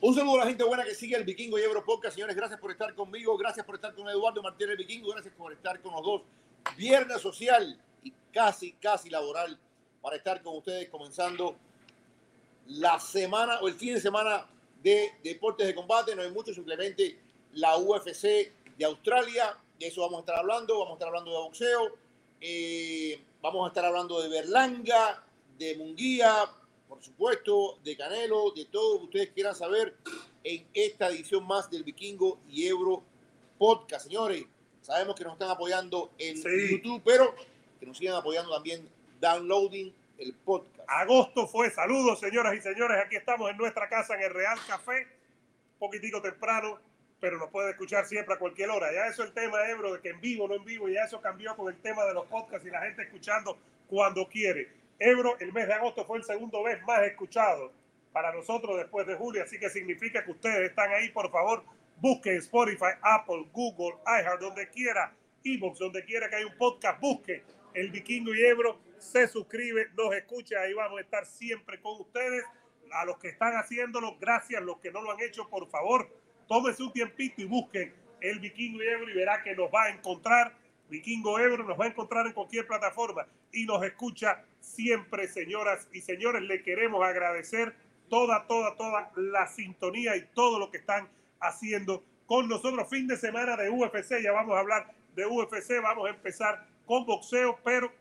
Un saludo a la gente buena que sigue el Vikingo y Ebro Podcast. Señores, gracias por estar conmigo, gracias por estar con Eduardo Martínez Vikingo, gracias por estar con los dos. Viernes social y casi, casi laboral para estar con ustedes comenzando la semana o el fin de semana de deportes de combate. No hay mucho, simplemente la UFC de Australia. De eso vamos a estar hablando. Vamos a estar hablando de boxeo. Eh, vamos a estar hablando de Berlanga, de Munguía, por supuesto, de Canelo, de todo lo que ustedes quieran saber en esta edición más del Vikingo y Ebro Podcast. Señores, sabemos que nos están apoyando en Sí. YouTube, pero que nos sigan apoyando también downloading el podcast. Agosto fue. Saludos, señoras y señores. Aquí estamos en nuestra casa en el Real Café. Un poquitico temprano, pero nos puede escuchar siempre a cualquier hora. Ya eso el tema, Ebro, de que en vivo, no en vivo, ya eso cambió con el tema de los podcasts y la gente escuchando cuando quiere. Ebro, el mes de agosto fue el segundo mes más escuchado para nosotros después de julio, así que significa que ustedes están ahí. Por favor, busquen Spotify, Apple, Google, iHeart, donde quiera, Evox, donde quiera que haya un podcast, busque el Vikingo y Ebro, se suscribe, nos escucha, ahí vamos a estar siempre con ustedes. A los que están haciéndolo, gracias. Los que no lo han hecho, por favor, tómese un tiempito y busquen el Vikingo y Ebro y verá que nos va a encontrar. Vikingo Ebro nos va a encontrar en cualquier plataforma y nos escucha siempre, señoras y señores. Le queremos agradecer toda, toda, toda la sintonía y todo lo que están haciendo con nosotros. Fin de semana de UFC, ya vamos a hablar de UFC, vamos a empezar con boxeo, pero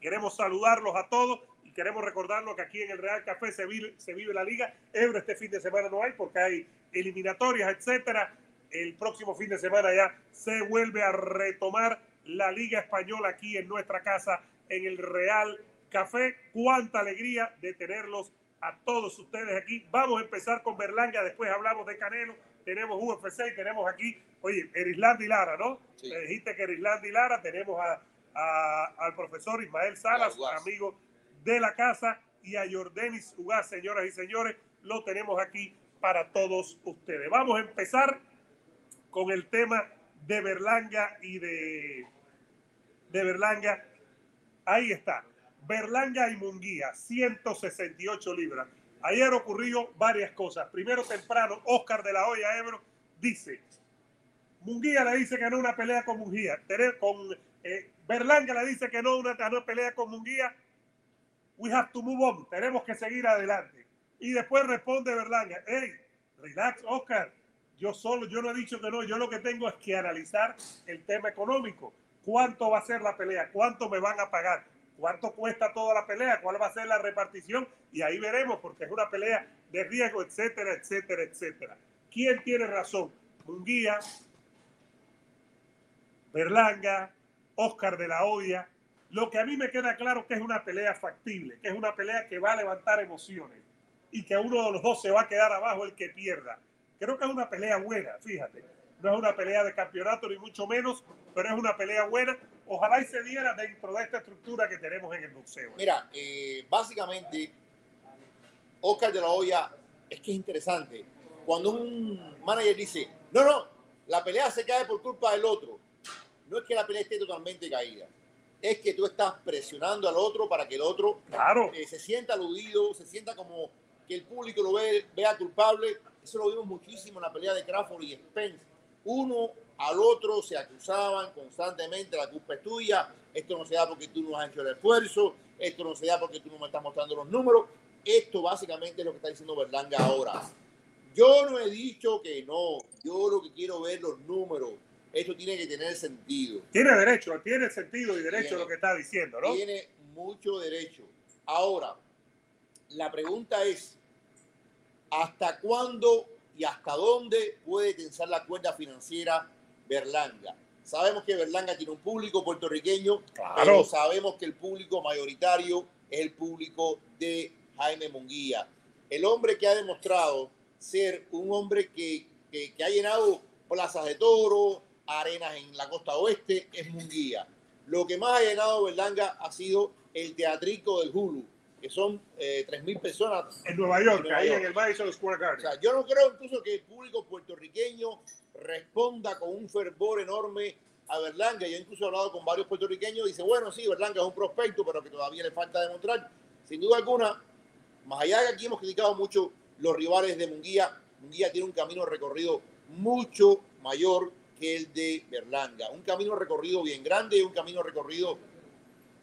queremos saludarlos a todos y queremos recordarlos que aquí en el Real Café se vive, se vive la liga. Ebro este fin de semana no hay porque hay eliminatorias, etcétera. El próximo fin de semana ya se vuelve a retomar la Liga Española aquí en nuestra casa, en el Real Café. Cuánta alegría de tenerlos a todos ustedes aquí. Vamos a empezar con Berlanga, después hablamos de Canelo, tenemos UFC tenemos aquí, oye, Erisland y Lara, ¿no? Sí. Me dijiste que Erisland y Lara, tenemos a, a- al profesor Ismael Salas, amigo de la casa, y a Jordanis Ugaz, señoras y señores, lo tenemos aquí para todos ustedes. Vamos a empezar con el tema de Berlanga y de, de Berlanga. Ahí está. Berlanga y Munguía, 168 libras. Ayer ocurrió varias cosas. Primero temprano, Oscar de la Hoya Ebro dice, Munguía le dice que no una pelea con Munguía. Con, eh, Berlanga le dice que no una, una pelea con Munguía. We have to move on. Tenemos que seguir adelante. Y después responde Berlanga, hey, relax, Oscar. Yo solo, yo no he dicho que no. Yo lo que tengo es que analizar el tema económico. ¿Cuánto va a ser la pelea? ¿Cuánto me van a pagar? ¿Cuánto cuesta toda la pelea? ¿Cuál va a ser la repartición? Y ahí veremos, porque es una pelea de riesgo, etcétera, etcétera, etcétera. ¿Quién tiene razón? Munguía, Berlanga, Oscar de la Hoya. Lo que a mí me queda claro que es una pelea factible, que es una pelea que va a levantar emociones y que uno de los dos se va a quedar abajo el que pierda. Creo que es una pelea buena, fíjate. No es una pelea de campeonato ni mucho menos, pero es una pelea buena. Ojalá y se diera dentro de esta estructura que tenemos en el boxeo. Mira, eh, básicamente, Oscar de la Hoya, es que es interesante. Cuando un manager dice, no, no, la pelea se cae por culpa del otro, no es que la pelea esté totalmente caída, es que tú estás presionando al otro para que el otro Claro, eh, se sienta aludido, se sienta como que el público lo ve, vea culpable. Eso lo vimos muchísimo en la pelea de Crawford y Spence. Uno al otro se acusaban constantemente, la culpa es tuya, esto no se da porque tú no has hecho el esfuerzo, esto no se da porque tú no me estás mostrando los números. Esto básicamente es lo que está diciendo Berlanga ahora. Yo no he dicho que no. Yo lo que quiero ver los números. Esto tiene que tener sentido. Tiene derecho, tiene sentido y derecho Tiene. lo que está diciendo, ¿no? Tiene mucho derecho. Ahora, la pregunta es, ¿hasta cuándo y hasta dónde puede tensar la cuerda financiera Berlanga? Sabemos que Berlanga tiene un público puertorriqueño, Claro. pero sabemos que el público mayoritario es el público de Jaime Munguía. El hombre que ha demostrado ser un hombre que, que- que ha llenado plazas de toro, arenas en la costa oeste, es Munguía. Lo que más ha llenado Berlanga ha sido el teatrico del Hulu, que son eh, 3.000 personas En Nueva York, En Nueva ahí York. en el Madison Square o Garden. sea, yo no creo incluso que el público puertorriqueño responda con un fervor enorme a Berlanga. Yo incluso he hablado con varios puertorriqueños y dice, bueno, sí, Berlanga es un prospecto, pero que todavía le falta demostrar. Sin duda alguna, más allá de que aquí hemos criticado mucho los rivales de Munguía, Munguía tiene un camino recorrido mucho mayor que el de Berlanga. Un camino recorrido bien grande y un camino recorrido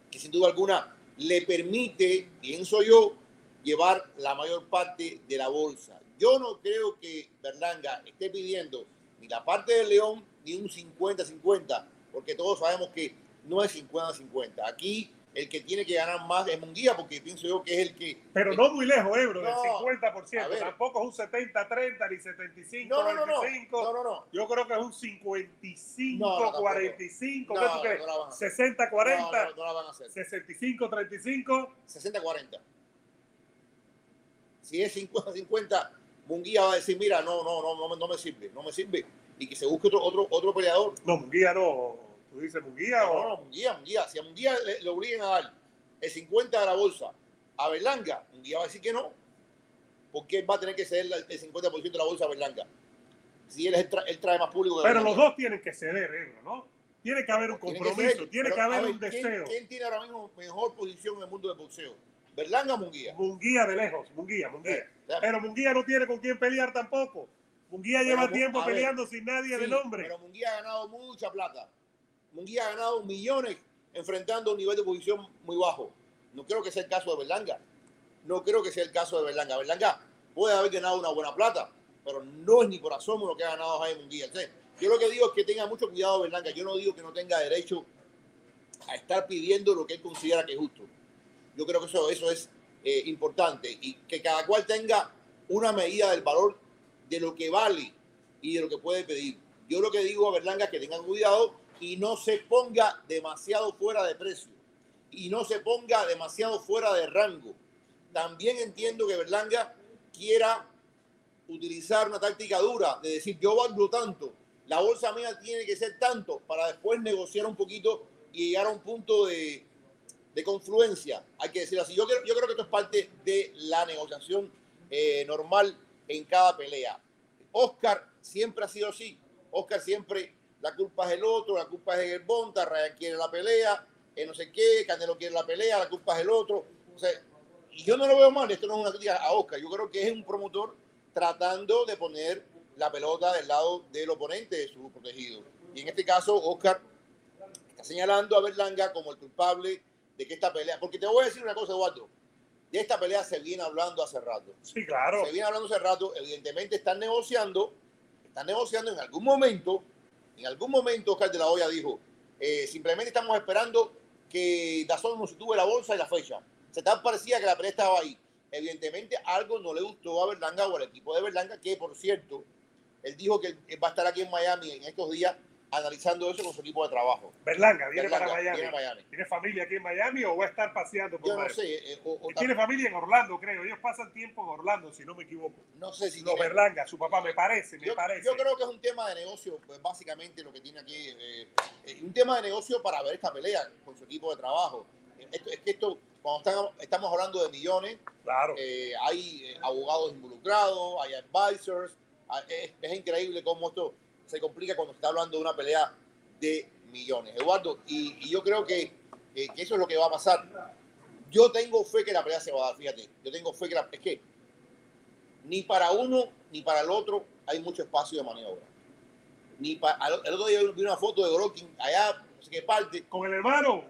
que sin duda alguna le permite, pienso yo, llevar la mayor parte de la bolsa. Yo no creo que Berlanga esté pidiendo ni la parte del León ni un 50-50, porque todos sabemos que no es 50-50. Aquí el que tiene que ganar más es Munguía, porque pienso yo que es el que... Pero no muy lejos, Ebro, del No, 50%. a ver. Tampoco es un 70-30 ni 75-25. No, no, no, no, no. Yo creo que es un 55-45. No, no, tampoco. ¿Qué tú crees? no la van a hacer. 60-40, No, no, no la van a hacer. 65-35. 60-40. Si es 50-50, Munguía va a decir, mira, no, no, no, no, me- no me sirve, no me sirve. Y que se busque otro, otro, otro peleador. No, Munguía no. ¿Tú dices Munguía No, o...? no, Munguía, Munguía. Si a Munguía le, le obliguen a dar el 50 de la bolsa a Berlanga, Munguía va a decir que no. Porque él va a tener que ceder el 50% de la bolsa a Berlanga. Si él, es el tra- él trae más público Pero los dos tienen que ceder, Ebro, ¿no? Tiene que haber un Tiene que compromiso, tiene que haber ver, un ¿quién- deseo. ¿Quién tiene ahora mismo mejor posición en el mundo del boxeo? ¿Berlanga o Munguía? Munguía de lejos, Munguía, Munguía. Eh. Pero Munguía no tiene con quién pelear tampoco. Munguía Pero, lleva tiempo ver, peleando sin nadie de Sí, nombre. Pero Munguía ha ganado mucha plata. Munguía ha ganado millones enfrentando un nivel de posición muy bajo. No creo que sea el caso de Berlanga. No creo que sea el caso de Berlanga. Berlanga puede haber ganado una buena plata, pero no es ni por asomo lo que ha ganado Jaime Munguía. Yo lo que digo es que tenga mucho cuidado Berlanga. Yo no digo que no tenga derecho a estar pidiendo lo que él considera que es justo. Yo creo que eso, eso es eh, importante y que cada cual tenga una medida del valor de lo que vale y de lo que puede pedir. Yo lo que digo a Berlanga es que tengan cuidado y no se ponga demasiado fuera de precio y no se ponga demasiado fuera de rango. También entiendo que Berlanga quiera utilizar una táctica dura de decir yo valgo tanto, la bolsa mía tiene que ser tanto para después negociar un poquito y llegar a un punto de, de confluencia, hay que decir así. Yo creo, yo creo que esto es parte de la negociación eh, normal en cada pelea. Oscar siempre ha sido así. Oscar siempre, la culpa es el otro, la culpa es el Bonta, Ryan quiere la pelea, eh, no sé qué, Canelo quiere la pelea, la culpa es el otro. O sea, y yo no lo veo mal, esto no es una crítica a Oscar, yo creo que es un promotor tratando de poner la pelota del lado del oponente de su protegido. Y en este caso, Oscar está señalando a Berlanga como el culpable de que esta pelea, porque te voy a decir una cosa, Eduardo, de esta pelea se viene hablando hace rato. Sí, claro. Se viene hablando hace rato, evidentemente están negociando, están negociando en algún momento, en algún momento Oscar de la Hoya dijo, eh, simplemente estamos esperando que Dazón nos sitúe la bolsa y la fecha. Se tan parecía que la pelea estaba ahí. Evidentemente algo no le gustó a Berlanga o al equipo de Berlanga, que por cierto, él dijo que va a estar aquí en Miami en estos días analizando eso con su equipo de trabajo. Berlanga viene Berlanga, para Miami. viene a Miami. ¿Tiene familia aquí en Miami o va a estar paseando por Yo no sé, eh, o- o Tiene familia en Orlando, creo. Ellos pasan tiempo en Orlando, si no me equivoco. no sé si tiene- Berlanga, su papá, me parece, me yo, parece. yo creo que es un tema de negocio, pues básicamente lo que tiene aquí, eh, eh, un tema de negocio para ver esta pelea con su equipo de trabajo. Esto- es que esto, cuando estamos, estamos hablando de millones, Claro. hay abogados involucrados, hay advisors, ah, es, es increíble cómo esto se complica cuando se está hablando de una pelea de millones. Eduardo, y, y yo creo que, eh, que eso es lo que va a pasar. Yo tengo fe que la pelea se va a dar, fíjate, yo tengo fe que la, es que ni para uno ni para el otro hay mucho espacio de maniobra. Ni pa- al- el otro día vi una foto de Golovkin allá, no sé qué parte, Con el hermano.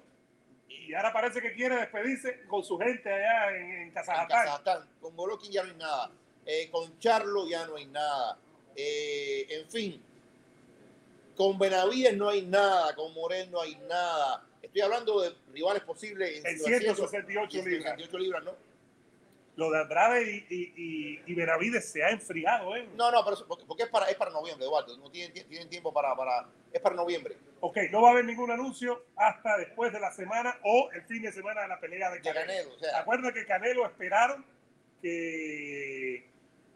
y ahora parece que quiere despedirse con su gente allá en, en En Kazajstán. Kazajstán. Con Golovkin ya no hay nada. Eh, con Charlo ya no hay nada. Eh, en fin, con Benavides no hay nada. Con Morel no hay nada. Estoy hablando de rivales posibles En situaciones- 168 libras. 168 libras, ¿no? Lo de Andrade y, y, y, y Benavides se ha enfriado, ¿eh? No, no, pero porque, es para es para noviembre, Eduardo. No tienen, tienen tiempo para, para es para noviembre. Ok, no va a haber ningún anuncio hasta después de la semana o el fin de semana de la pelea de De Canelo. Canelo, o sea, Acuerda que Canelo esperaron que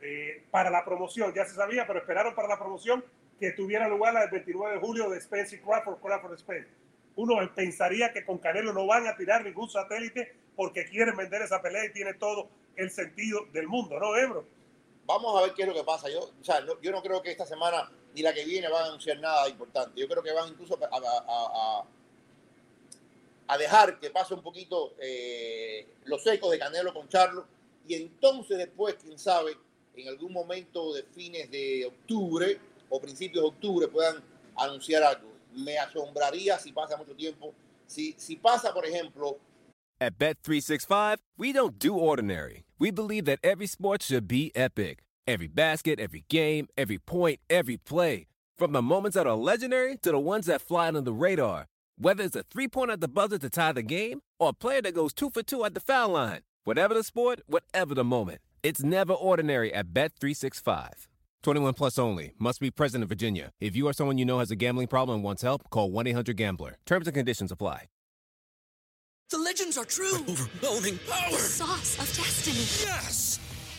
eh, para la promoción, ya se sabía, pero esperaron para la promoción que tuviera lugar el 29 de julio de Spence y Crawford, Crawford Spence. Uno pensaría que con Canelo no van a tirar ningún satélite porque quieren vender esa pelea y tiene todo el sentido del mundo, ¿no, Ebro? vamos a ver qué es lo que pasa. Yo, o sea, no- yo no creo que esta semana ni la que viene van a anunciar nada importante. Yo creo que van incluso a, a- dejar que pase un poquito eh, los ecos de Canelo con Charlo y entonces después, quién sabe, en algún momento de fines de octubre o principios de octubre puedan anunciar algo. Me asombraría si pasa mucho tiempo. Si, si pasa, por ejemplo, At Bet365, we don't do ordinary. We believe that every sport should be epic. Every basket, every game, every point, every play. From the moments that are legendary to the ones that fly under the radar. Whether it's a three pointer at the buzzer to tie the game or a player that goes two for two at the foul line. Whatever the sport, whatever the moment. It's never ordinary at Bet365. 21 plus only. Must be present in Virginia. If you or someone you know has a gambling problem and wants help, call 1 800 Gambler. Terms and conditions apply. The legends are true. overwhelming power! Sauce of destiny. Yes!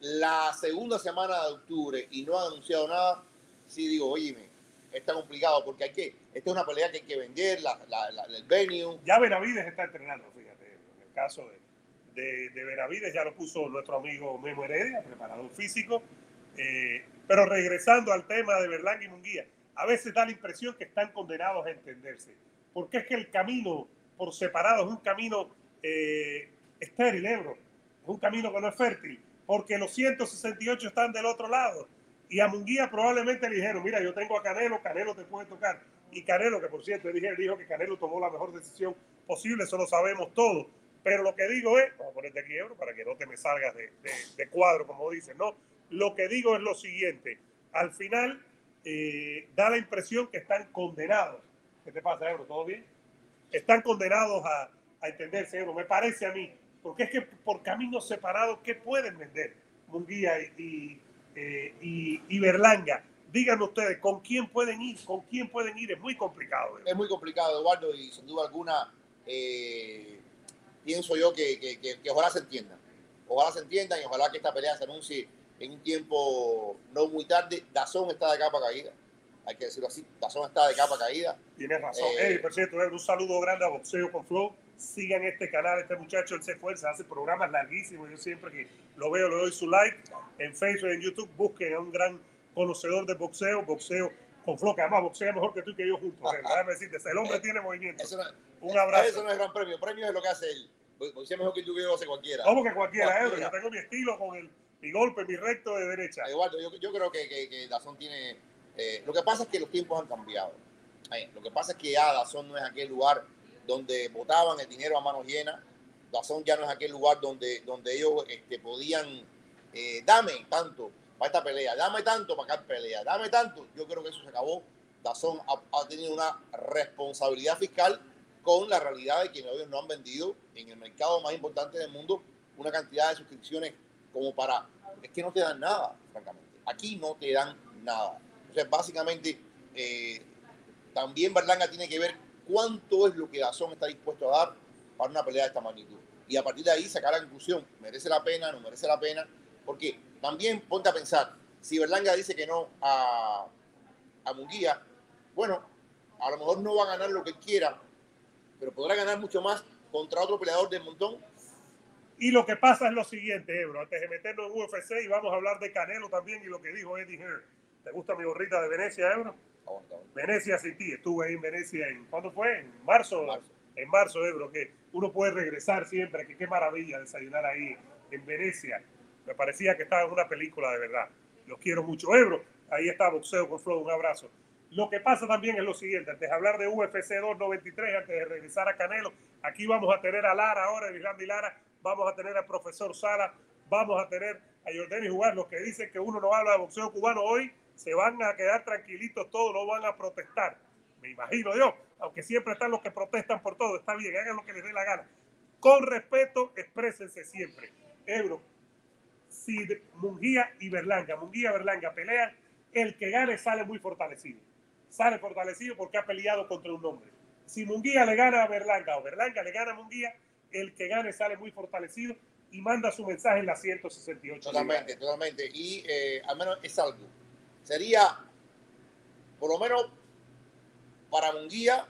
La segunda semana de octubre y no han anunciado nada, sí digo, oye, está complicado porque hay que, esta es una pelea que hay que vender, la, la- la- el venue. Ya Benavides está entrenando, fíjate. En el caso de, de, de Benavides ya lo puso nuestro amigo Memo Heredia, preparador físico. Eh, pero regresando al tema de Berlanga y Munguía, a veces da la impresión que están condenados a entenderse. Porque es que el camino por separado es un camino eh, estéril, Ebro. Es un camino que no es fértil. Porque los 168 están del otro lado. Y a Munguía probablemente le dijeron, mira, yo tengo a Canelo, Canelo te puede tocar. Y Canelo, que por cierto, dije, dijo que Canelo tomó la mejor decisión posible, eso lo sabemos todos. Pero lo que digo es, vamos a ponerte aquí, Ebro, para que no te me salgas de, de- de cuadro, como dicen, ¿no? Lo que digo es lo siguiente, al final eh, da la impresión que están condenados. ¿Qué te pasa, Ebro? ¿Todo bien? Están condenados a, a entenderse, Ebro, me parece a mí. Porque es que por caminos separados, ¿qué pueden vender? Munguía y, eh, y- y Berlanga. Díganme ustedes, ¿con quién pueden ir? ¿Con quién pueden ir? Es muy complicado. Ebro. Es muy complicado, Eduardo, y sin duda alguna eh, pienso yo que, que- que- que ojalá se entiendan. Ojalá se entiendan y ojalá que esta pelea se anuncie en un tiempo no muy tarde. Dazón está de capa caída, hay que decirlo así. Dazón está de capa caída. Tienes razón. Eh, Ey, por cierto, Ebro, un saludo grande a Boxeo con Flow. Sigan este canal, este muchacho, él se esfuerza, hace programas larguísimos. Yo siempre que lo veo le doy su like en Facebook, en YouTube. Busquen a un gran conocedor de boxeo, boxeo con que además boxea mejor que tú y que yo juntos. Déjame decirte, el hombre tiene movimiento. Eso no, Un abrazo. eso no es gran premio. Premio es lo que hace él. Es mejor que tú que yo hace cualquiera. Que cualquiera. Cualquiera. Yo tengo mi estilo con el, mi golpe, mi recto de derecha. Eduardo, yo, yo creo que, que, que Dazón tiene. eh, lo que pasa es que los tiempos han cambiado. Eh, lo que pasa es que ya Dazón no es aquel lugar donde botaban el dinero a manos llenas. Dazón ya no es aquel lugar donde, donde ellos este, podían. eh, dame tanto para esta pelea, dame tanto para cada pelea, dame tanto. Yo creo que eso se acabó. Dazón ha, ha tenido una responsabilidad fiscal con la realidad de que ellos no han vendido en el mercado más importante del mundo una cantidad de suscripciones como para es que no te dan nada, francamente. Aquí no te dan nada. Entonces, básicamente, eh, también Berlanga tiene que ver cuánto es lo que Dazón está dispuesto a dar para una pelea de esta magnitud. Y a partir de ahí sacar la conclusión, merece la pena, no merece la pena, porque también ponte a pensar, si Berlanga dice que no a, a Munguía, bueno, a lo mejor no va a ganar lo que quiera, pero podrá ganar mucho más contra otro peleador del montón. Y lo que pasa es lo siguiente, Ebro, antes de meternos en UFC y vamos a hablar de Canelo también y lo que dijo Eddie Hearn. ¿Te gusta mi gorrita de Venecia, Ebro? Venecia City, estuve ahí en Venecia en, ¿cuándo fue? En marzo. Marzo. En marzo, Ebro, que uno puede regresar siempre, que qué maravilla desayunar ahí en Venecia. Me parecía que estaba en una película de verdad. Los quiero mucho. Ebro, ahí está Boxeo con Flow, un abrazo. Lo que pasa también es lo siguiente, antes de hablar de UFC 293, antes de regresar a Canelo, aquí vamos a tener a Lara ahora, Irlanda y Lara, vamos a tener al profesor Sala, vamos a tener a Jordani Jugar, los que dicen que uno no habla de boxeo cubano hoy, se van a quedar tranquilitos todos, no van a protestar. Me imagino yo, aunque siempre están los que protestan por todo, está bien, hagan lo que les dé la gana. Con respeto, exprésense siempre. Ebro, si Munguía y Berlanga, Munguía y Berlanga pelean, el que gane sale muy fortalecido. Sale fortalecido porque ha peleado contra un hombre. Si Munguía le gana a Berlanga o Berlanga le gana a Munguía, el que gane sale muy fortalecido y manda su mensaje en la 168. Totalmente, totalmente. Y eh, al menos es algo. Sería, por lo menos, para Munguía,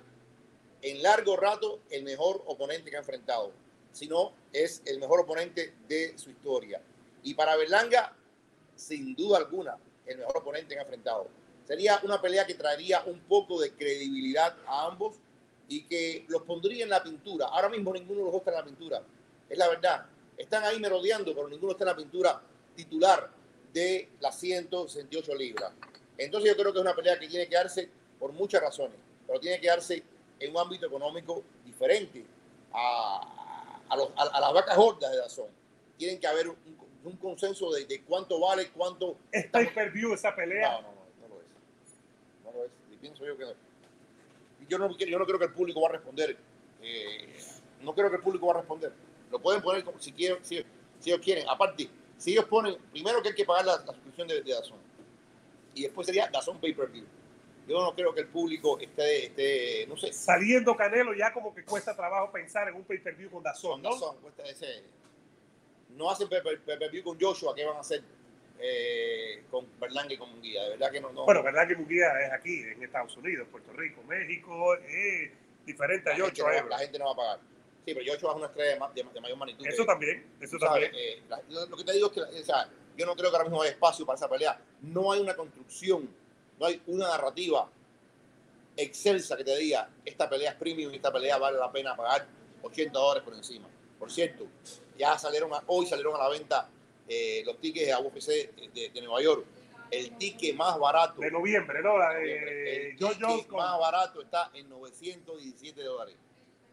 en largo rato, el mejor oponente que ha enfrentado. Si no, es el mejor oponente de su historia. Y para Berlanga, sin duda alguna, el mejor oponente que ha enfrentado. Sería una pelea que traería un poco de credibilidad a ambos y que los pondría en la pintura. Ahora mismo ninguno de los dos está en la pintura. Es la verdad. Están ahí merodeando, pero ninguno está en la pintura titular de las 168 libras. Entonces yo creo que es una pelea que tiene que darse por muchas razones, pero tiene que darse en un ámbito económico diferente a, a, los, a, las vacas gordas de Dazón. Tienen que haber un, un consenso de, de, cuánto vale, cuánto... ¿Es pay per view esa pelea? No, no, no, no lo es. No lo es. Y pienso yo que no. Yo no, yo no creo que el público va a responder. Eh, no creo que el público va a responder. Lo pueden poner como si quieren, si, si ellos quieren. Aparte, si ellos ponen, primero que hay que pagar la, la suscripción de, de Dazón. Y después sería Dazón Pay Per View. Yo no creo que el público esté, esté, no sé. Saliendo Canelo ya como que cuesta trabajo pensar en un pay per view con Dazón, ¿no? Dazón, cuesta ese, no hacen pay per view con Joshua, ¿qué van a hacer eh, con Berlanga y con Munguía? De verdad que no. no bueno, Berlanga y Munguía es aquí, en Estados Unidos, Puerto Rico, México, es diferente a Joshua. No, la gente no va a pagar. Sí, pero Joshua es una estrella de, de, de mayor magnitud. Eso también, eso también. Eh, la, lo que te digo es que, o sea, yo no creo que ahora mismo hay espacio para esa pelea. No hay una construcción, no hay una narrativa excelsa que te diga, esta pelea es premium y esta pelea vale la pena pagar 80 dólares por encima. Por cierto, ya salieron a, hoy salieron a la venta eh, los tickets a UFC de, de, Nueva York. El ticket más barato. De noviembre, ¿no? La de el ticket más barato está en 917 dólares.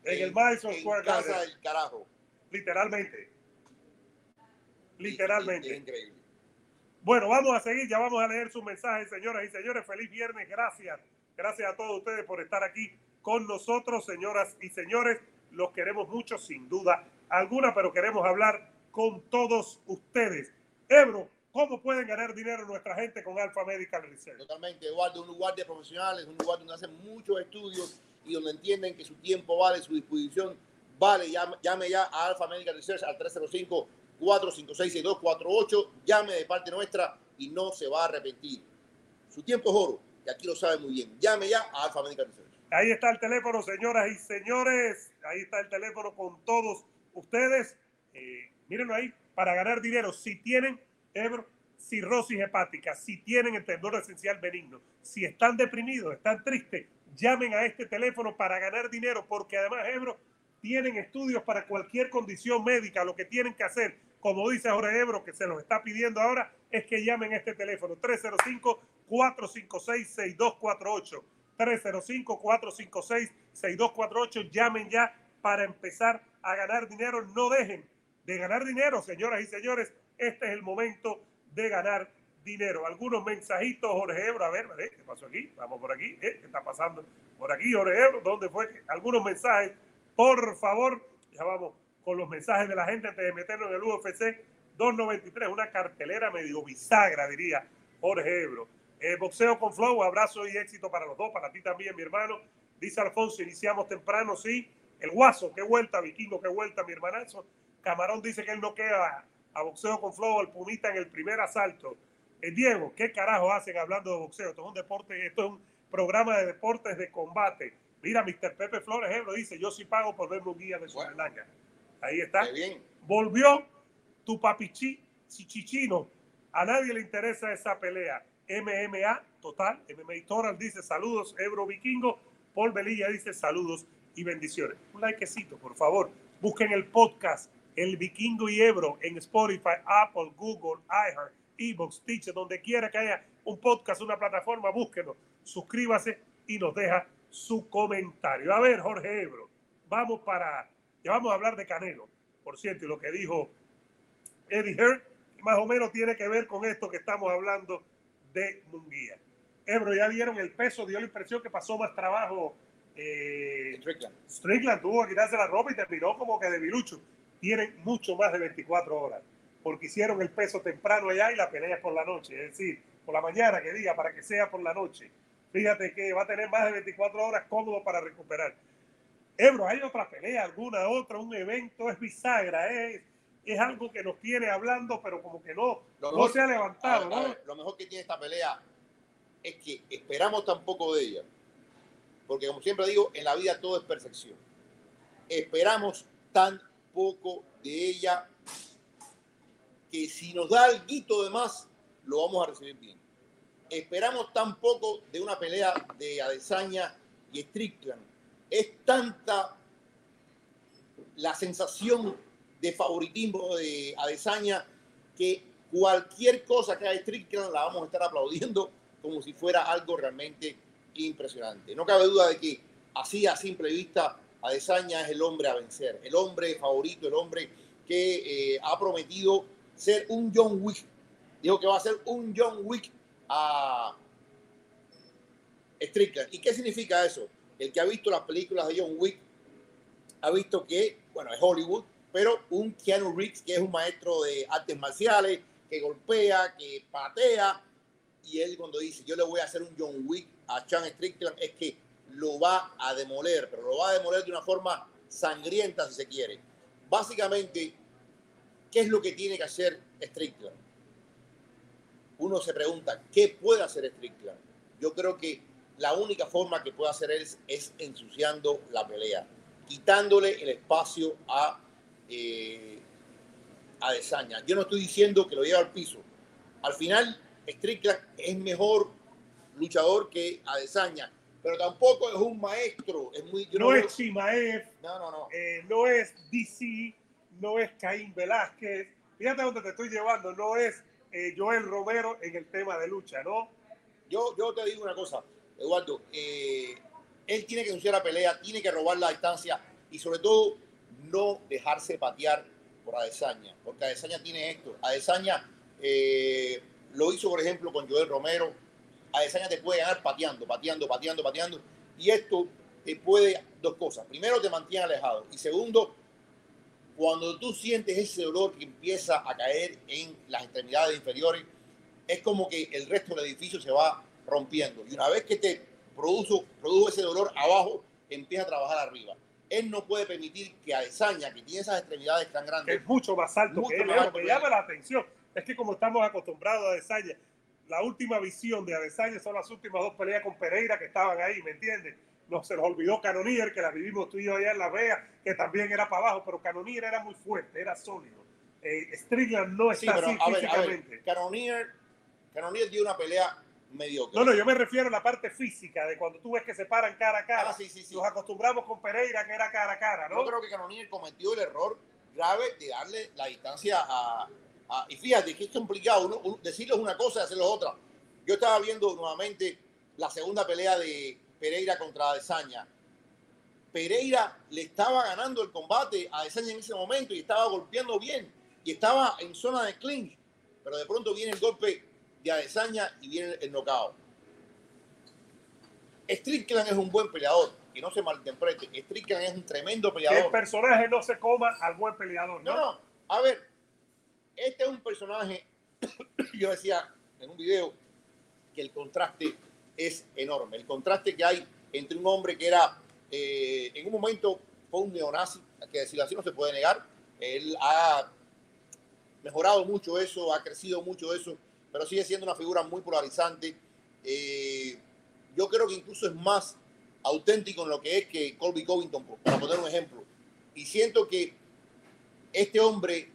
En, en el Madison Square Garden. casa del carajo. Literalmente. Literalmente. Es increíble. Bueno, vamos a seguir, ya vamos a leer sus mensajes, señoras y señores. Feliz viernes, gracias. Gracias a todos ustedes por estar aquí con nosotros, señoras y señores. Los queremos mucho, sin duda alguna, pero queremos hablar con todos ustedes. Ebro, ¿cómo pueden ganar dinero nuestra gente con Alfa Medical Research? Totalmente, Eduardo, un lugar de profesionales, un lugar donde hacen muchos estudios y donde entienden que su tiempo vale, su disposición vale. Llame, llame ya a Alfa Medical Research al 305 456-6248. Llame de parte nuestra y no se va a arrepentir. Su tiempo es oro y aquí lo sabe muy bien. Llame ya a Alfa Medical Research. Ahí está el teléfono, señoras y señores. Ahí está el teléfono con todos ustedes. Eh, mírenlo ahí, para ganar dinero. Si tienen Ebro, cirrosis hepática, si tienen el tendón esencial benigno, si están deprimidos, están tristes, llamen a este teléfono para ganar dinero, porque además Ebro tienen estudios para cualquier condición médica. Lo que tienen que hacer, como dice Jorge Ebro, que se los está pidiendo ahora, es que llamen a este teléfono 305-456-6248. 305-456-6248. Llamen ya para empezar a ganar dinero. No dejen de ganar dinero, señoras y señores. Este es el momento de ganar dinero. Algunos mensajitos, Jorge Ebro. A ver, ¿qué pasó aquí? Vamos por aquí. ¿Eh? ¿Qué está pasando? Por aquí, Jorge Ebro. ¿Dónde fue? Algunos mensajes por favor, ya vamos con los mensajes de la gente antes de meternos en el UFC 293, una cartelera medio bisagra, diría Jorge Ebro. Eh, boxeo con flow, abrazo y éxito para los dos, para ti también, mi hermano. Dice Alfonso, iniciamos temprano, sí. El guaso, qué vuelta, vikingo, qué vuelta, mi hermanazo. Camarón dice que él no queda a boxeo con flow, al Pumita en el primer asalto. Eh, Diego, ¿qué carajo hacen hablando de boxeo? Esto es un deporte, esto es un programa de deportes de combate. Mira, Mr. Pepe Flores Ebro dice, yo sí pago por verme un guía de su bueno. Ahí está. Bien. Volvió tu papichi chichichino. A nadie le interesa esa pelea. MMA total. MMA Total dice saludos, Ebro Vikingo. Paul Belilla dice saludos y bendiciones. Un likecito, por favor. Busquen el podcast El Vikingo y Ebro en Spotify, Apple, Google, iHeart, Evox, Teacher, donde quiera que haya un podcast, una plataforma, búsquenlo. Suscríbase y nos deja su comentario. A ver, Jorge Ebro, vamos para, ya vamos a hablar de Canelo, por cierto, y lo que dijo Eddie Hearn, más o menos tiene que ver con esto que estamos hablando de Munguía. Ebro, ya vieron el peso, dio la impresión que pasó más trabajo. Eh, Strickland. Strickland tuvo que quitarse la ropa y terminó como que de bilucho. Tienen mucho más de 24 horas, porque hicieron el peso temprano allá y la pelea es por la noche, es decir, por la mañana, que diga, para que sea por la noche. Fíjate que va a tener más de 24 horas cómodo para recuperar. Ebro, ¿hay otra pelea, alguna otra, un evento? Es bisagra, es, es algo que nos tiene hablando, pero como que no, no se ha levantado, A ver, a ¿no? lo mejor que tiene esta pelea es que esperamos tan poco de ella. Porque como siempre digo, en la vida todo es percepción. Esperamos tan poco de ella que si nos da algo de más, lo vamos a recibir bien. Esperamos tan poco de una pelea de Adesanya y Strickland. Es tanta la sensación de favoritismo de Adesanya que cualquier cosa que haga Strickland la vamos a estar aplaudiendo como si fuera algo realmente impresionante. No cabe duda de que así a simple vista Adesanya es el hombre a vencer, el hombre favorito, el hombre que eh, ha prometido ser un John Wick. Dijo que va a ser un John Wick a Strickland. ¿Y qué significa eso? El que ha visto las películas de John Wick ha visto que, bueno, es Hollywood, pero un Keanu Reeves que es un maestro de artes marciales, que golpea, que patea, y él cuando dice, yo le voy a hacer un John Wick a Chan Strickland, es que lo va a demoler, pero lo va a demoler de una forma sangrienta, si se quiere. Básicamente, ¿qué es lo que tiene que hacer Strickland? Uno se pregunta, ¿qué puede hacer Strickland? Yo creo que la única forma que puede hacer él es, es ensuciando la pelea, quitándole el espacio a eh, Adesanya. Yo no estoy diciendo que lo lleve al piso. Al final, Strickland es mejor luchador que Adesanya, pero tampoco es un maestro. Es muy, yo No es Chimaev, no, no, no. eh, no es DC, no es Caín Velázquez. Fíjate dónde te estoy llevando, no es eh, Joel Romero en el tema de lucha, ¿no? Yo, yo te digo una cosa, Eduardo. eh, él tiene que anunciar la pelea, tiene que robar la distancia y sobre todo no dejarse patear por Adesanya, porque Adesanya tiene esto. Adesanya eh, lo hizo, por ejemplo, con Joel Romero. Adesanya te puede ganar pateando, pateando, pateando, pateando. Y esto te puede dos cosas. Primero, te mantiene alejado. Y segundo, cuando tú sientes ese dolor que empieza a caer en las extremidades inferiores, es como que el resto del edificio se va rompiendo. Y una vez que te produjo, produjo ese dolor abajo, empieza a trabajar arriba. Él no puede permitir que Adesanya, que tiene esas extremidades tan grandes, es mucho más alto Mucho que él. más alto me que llama él. la atención. Es que como estamos acostumbrados a Adesanya, la última visión de Adesanya son las últimas dos peleas con Pereira que estaban ahí, ¿me entiendes? No se nos olvidó Canonier, que la vivimos tú y yo allá en La Vega, que también era para abajo, pero Canonier era muy fuerte, era sólido. Eh, Strickland no sí, está pero así a ver, a ver, físicamente. Canonier, Canonier dio una pelea mediocre. No, no, yo me refiero a la parte física, de cuando tú ves que se paran cara a cara. Ah, sí, sí, sí. Nos acostumbramos con Pereira, que era cara a cara, ¿no? Yo creo que Canonier cometió el error grave de darle la distancia a... a- y fíjate que es complicado uno, uno- decirles una cosa y hacerlo otra. Yo estaba viendo nuevamente la segunda pelea de Pereira contra Adesanya. Pereira le estaba ganando el combate a Adesanya en ese momento y estaba golpeando bien y estaba en zona de clinch, pero de pronto viene el golpe de Adesanya y viene el knockout. Strickland es un buen peleador, que no se malinterprete. Strickland es un tremendo Que el peleador. personaje no se coma al buen peleador, ¿no? No, no, a ver, este es un personaje, yo decía en un video que el contraste es enorme. El contraste que hay entre un hombre que era, eh, en un momento fue un neonazi, que decirlo así, no se puede negar. Él ha mejorado mucho eso, ha crecido mucho eso, pero sigue siendo una figura muy polarizante. Eh, yo creo que incluso es más auténtico en lo que es que Colby Covington, para poner un ejemplo. Y siento que este hombre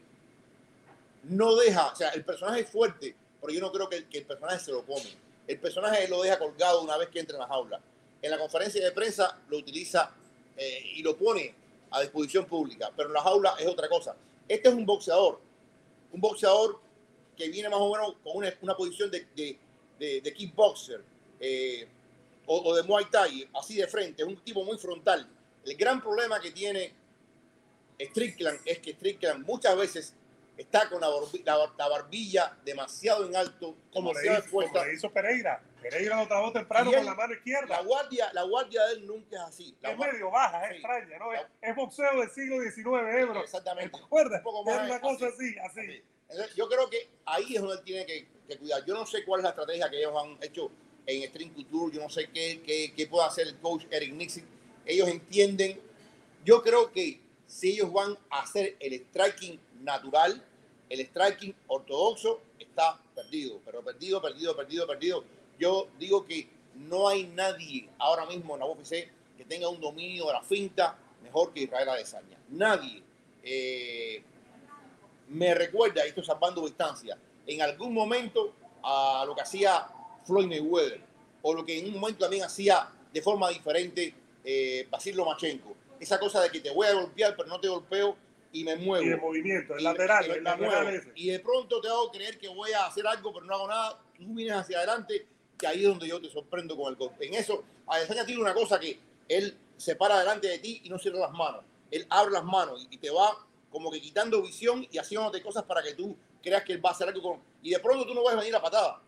no deja, o sea, el personaje es fuerte, pero yo no creo que el, que el personaje se lo come. El personaje lo deja colgado una vez que entra en la jaula. En la conferencia de prensa lo utiliza eh, y lo pone a disposición pública, pero en la jaula es otra cosa. Este es un boxeador, un boxeador que viene más o menos con una, posición de kickboxer eh, o, o de Muay Thai, así de frente, es un tipo muy frontal. El gran problema que tiene Strickland es que Strickland muchas veces está con la, la- la barbilla demasiado en alto, Como le, hizo, como expuesta. le hizo Pereira. Pereira lo trabó temprano él- con la mano La izquierda. guardia, la guardia de él nunca es así. La es guardia- medio baja, es Sí. extraña, ¿no? Es, La- es boxeo del siglo XIX, Ebro. Exactamente. ¿Te acuerdas? Un Es una cosa así. así, así. Entonces, yo creo que ahí es donde él tiene que, que cuidar. Yo no sé cuál es la estrategia que ellos han hecho en String Couture, yo no sé qué, qué, qué puede hacer el coach Eric Nixon. Ellos entienden. Yo creo que si ellos van a hacer el striking natural, el striking ortodoxo está perdido, pero perdido, perdido, perdido, perdido. Yo digo que no hay nadie ahora mismo en la UFC que tenga un dominio de la finta mejor que Israel Adesanya. Nadie. Eh, me recuerda, esto salvando distancia, en algún momento a lo que hacía Floyd Mayweather, o lo que en un momento también hacía de forma diferente eh, Basil Lomachenko. Esa cosa de que te voy a golpear, pero no te golpeo y me muevo. Y de movimiento, el Y- lateral, y el me lateral muevo. ese. Y de pronto te hago creer que voy a hacer algo, pero no hago nada. Tú vienes hacia adelante, que ahí es donde yo te sorprendo con el golpe. En eso, Adesanya tiene una cosa que él se para delante de ti y no cierra las manos. Él abre las manos y, y te va como que quitando visión y haciéndote cosas para que tú creas que él va a hacer algo con... Y de pronto tú no ves venir la patada.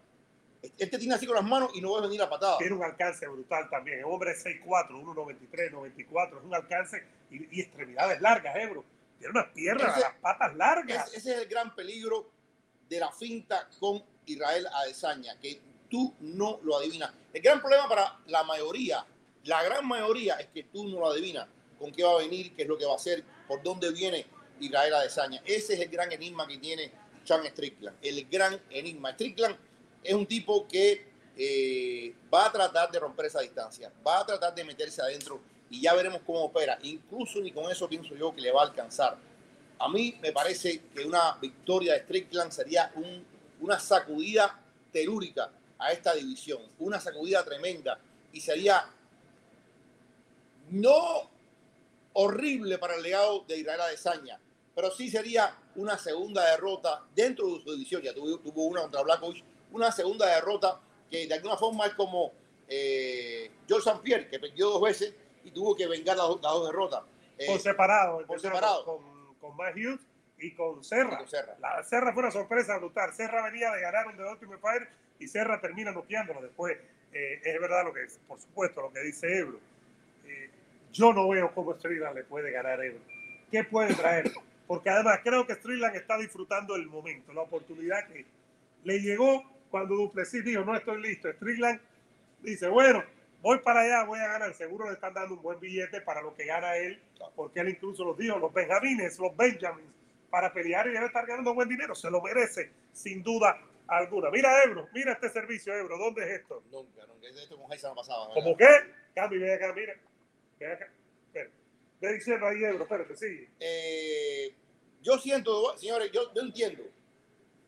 Él te tiene así con las manos y no ves venir la patada. Tiene un alcance brutal también. El hombre es 6'4, 1'93, 94. Es un alcance y, y extremidades largas, Ebro. Tiene unas piernas, Ese- las patas largas. Es- ese es el gran peligro de la finta con Israel Adesanya, que tú no lo adivinas. El gran problema para la mayoría, la gran mayoría, es que tú no lo adivinas con qué va a venir, qué es lo que va a hacer, por dónde viene Israel Adesanya. Ese es el gran enigma que tiene Sean Strickland, el gran enigma. Strickland es un tipo que eh, va a tratar de romper esa distancia, va a tratar de meterse adentro y ya veremos cómo opera. Incluso ni con eso pienso yo que le va a alcanzar. A mí me parece que una victoria de Strickland sería un- una sacudida telúrica a esta división, una sacudida tremenda y sería no horrible para el legado de Israel Adesanya, pero sí sería una segunda derrota dentro de su división. Ya tuvo, tuvo una contra Blackovic, una segunda derrota que de alguna forma es como eh, George St. Pierre, que perdió dos veces y tuvo que vengar las, dos- las dos derrotas. Eh, por separado, por separado. Con, con Mike Hughes y con Serra. y con Serra. La Serra fue una sorpresa brutal. Serra venía de ganar un The Ultimate Fighter y Serra termina noqueándolo. Después, eh, es verdad lo que por supuesto, lo que dice Ebro. Eh, yo no veo cómo Strickland le puede ganar a Ebro. ¿Qué puede traer? Porque además creo que Strickland está disfrutando el momento, la oportunidad que le llegó cuando Duplessis dijo, no estoy listo. Strickland dice, bueno, voy para allá, voy a ganar. Seguro le están dando un buen billete para lo que gana él, porque él incluso los dijo, los Benjamines, los Benjamins, para pelear y debe estar ganando buen dinero. Se lo merece, sin duda alguna. Mira, Ebro, mira este servicio, Ebro. ¿Dónde es esto? Nunca, nunca. Esto con Jason pasaba. ¿verdad? ¿Cómo qué? Cami, ven acá, mira. Ven acá. Ve diciendo ahí, Ebro, espérate, sigue. Eh, yo siento, señores, yo, yo entiendo.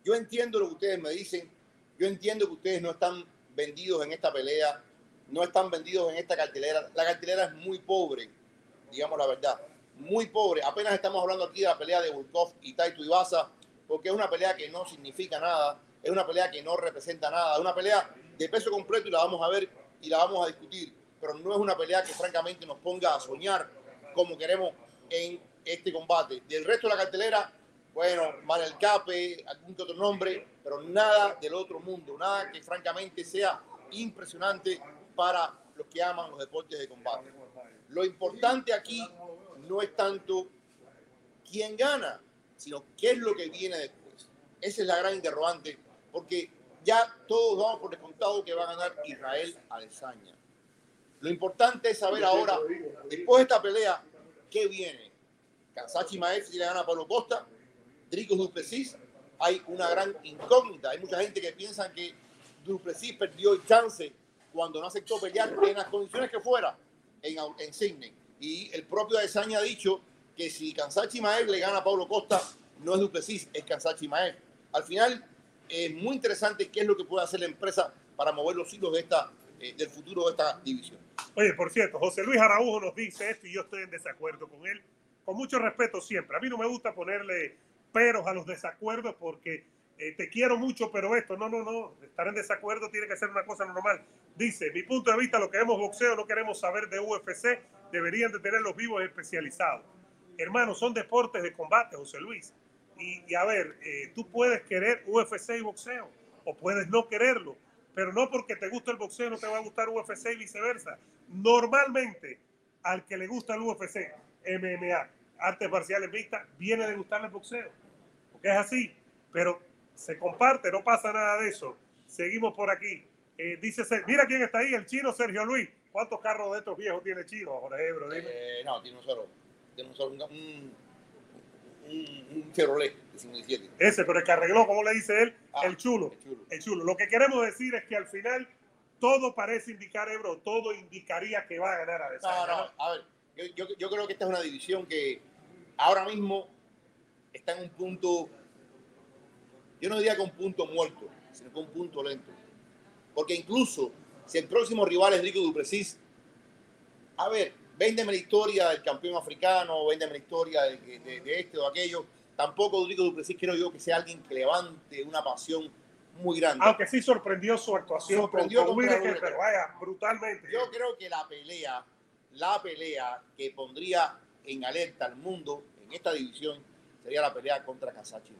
Yo entiendo lo que ustedes me dicen. Yo entiendo que ustedes no están vendidos en esta pelea, no están vendidos en esta cartelera. La cartelera es muy pobre, digamos la verdad. Muy pobre. Apenas estamos hablando aquí de la pelea de Volkov y Taito Ibasa, porque es una pelea que no significa nada, es una pelea que no representa nada, es una pelea de peso completo y la vamos a ver y la vamos a discutir, pero no es una pelea que francamente nos ponga a soñar como queremos en este combate. Del resto de la cartelera, bueno, Manel Cape, algún que otro nombre, pero nada del otro mundo, nada que francamente sea impresionante para los que aman los deportes de combate. Lo importante aquí no es tanto quién gana, sino qué es lo que viene después. Esa es la gran interrogante, porque ya todos vamos por descontado que va a ganar Israel Adesanya. Lo importante es saber ahora, después de esta pelea, qué viene. Kansachi Maez si le gana a Pablo Costa, Dricos Duplessis, hay una gran incógnita. Hay mucha gente que piensa que Duplessis perdió el chance cuando no aceptó pelear en las condiciones que fuera en, en Sydney. Y el propio Adesanya ha dicho que si Kansachi Maek le gana a Pablo Costa, no es Duplessis, es Kansachi Maek. Al final, es muy interesante qué es lo que puede hacer la empresa para mover los hilos de esta, eh, del futuro de esta división. Oye, por cierto, José Luis Araujo nos dice esto y yo estoy en desacuerdo con él. Con mucho respeto siempre. A mí no me gusta ponerle peros a los desacuerdos porque eh, te quiero mucho, pero esto, no, no, no. Estar en desacuerdo tiene que ser una cosa normal. Dice, mi punto de vista, lo que vemos boxeo, no queremos saber de UFC, deberían de tener los vivos especializados. Hermanos, son deportes de combate, José Luis. Y, a ver, eh, tú puedes querer UFC y boxeo, o puedes no quererlo, pero no porque te gusta el boxeo no te va a gustar UFC y viceversa. Normalmente, al que le gusta el UFC, MMA, artes marciales mixtas, viene de gustarle el boxeo, porque es así, pero se comparte, no pasa nada de eso. Seguimos por aquí. Eh, dice, mira quién está ahí, el chino Sergio Luis. ¿Cuántos carros de estos viejos tiene chino, Jorge Ebro? Dime. Eh, no, tiene un solo. Tiene un solo, un, un, Chevrolet de 57. Ese, pero el que arregló, como le dice él, ah, el, chulo, el, chulo, Lo que queremos decir es que al final todo parece indicar, Ebro, todo indicaría que va a ganar a No, no, a ver, yo, yo, yo creo que esta es una división que ahora mismo está en un punto, yo no diría que un punto muerto, sino que un punto lento. Porque incluso si el próximo rival es Rico Duplessis, a ver, véndeme la historia del campeón africano, véndeme la historia de, este o aquello. Tampoco Rico Duplessis quiero yo que sea alguien que levante una pasión muy grande. Aunque sí sorprendió su actuación. Sorprendió con, pero vaya, brutalmente. Yo creo que la pelea, la pelea que pondría en alerta al mundo en esta división sería la pelea contra Kasachi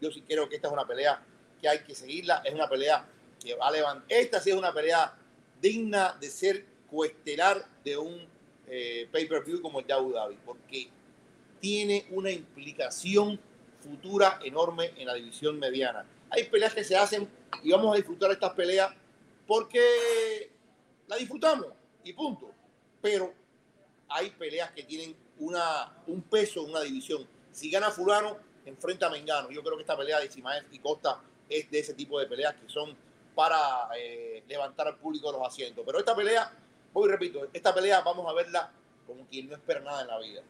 Yo sí creo que esta es una pelea que hay que seguirla, es una pelea que va a levantar. Esta sí es una pelea digna de ser coestelar de un eh, pay-per-view como el de Abu porque tiene una implicación futura enorme en la división mediana. Hay peleas que se hacen y vamos a disfrutar estas peleas porque la disfrutamos y punto. Pero hay peleas que tienen una, un peso en una división. Si gana fulano, enfrenta a Mengano. Yo creo que esta pelea de Simaev y Costa es de ese tipo de peleas que son para eh, levantar al público los asientos. Pero esta pelea, voy y repito, esta pelea vamos a verla como quien no espera nada en la vida.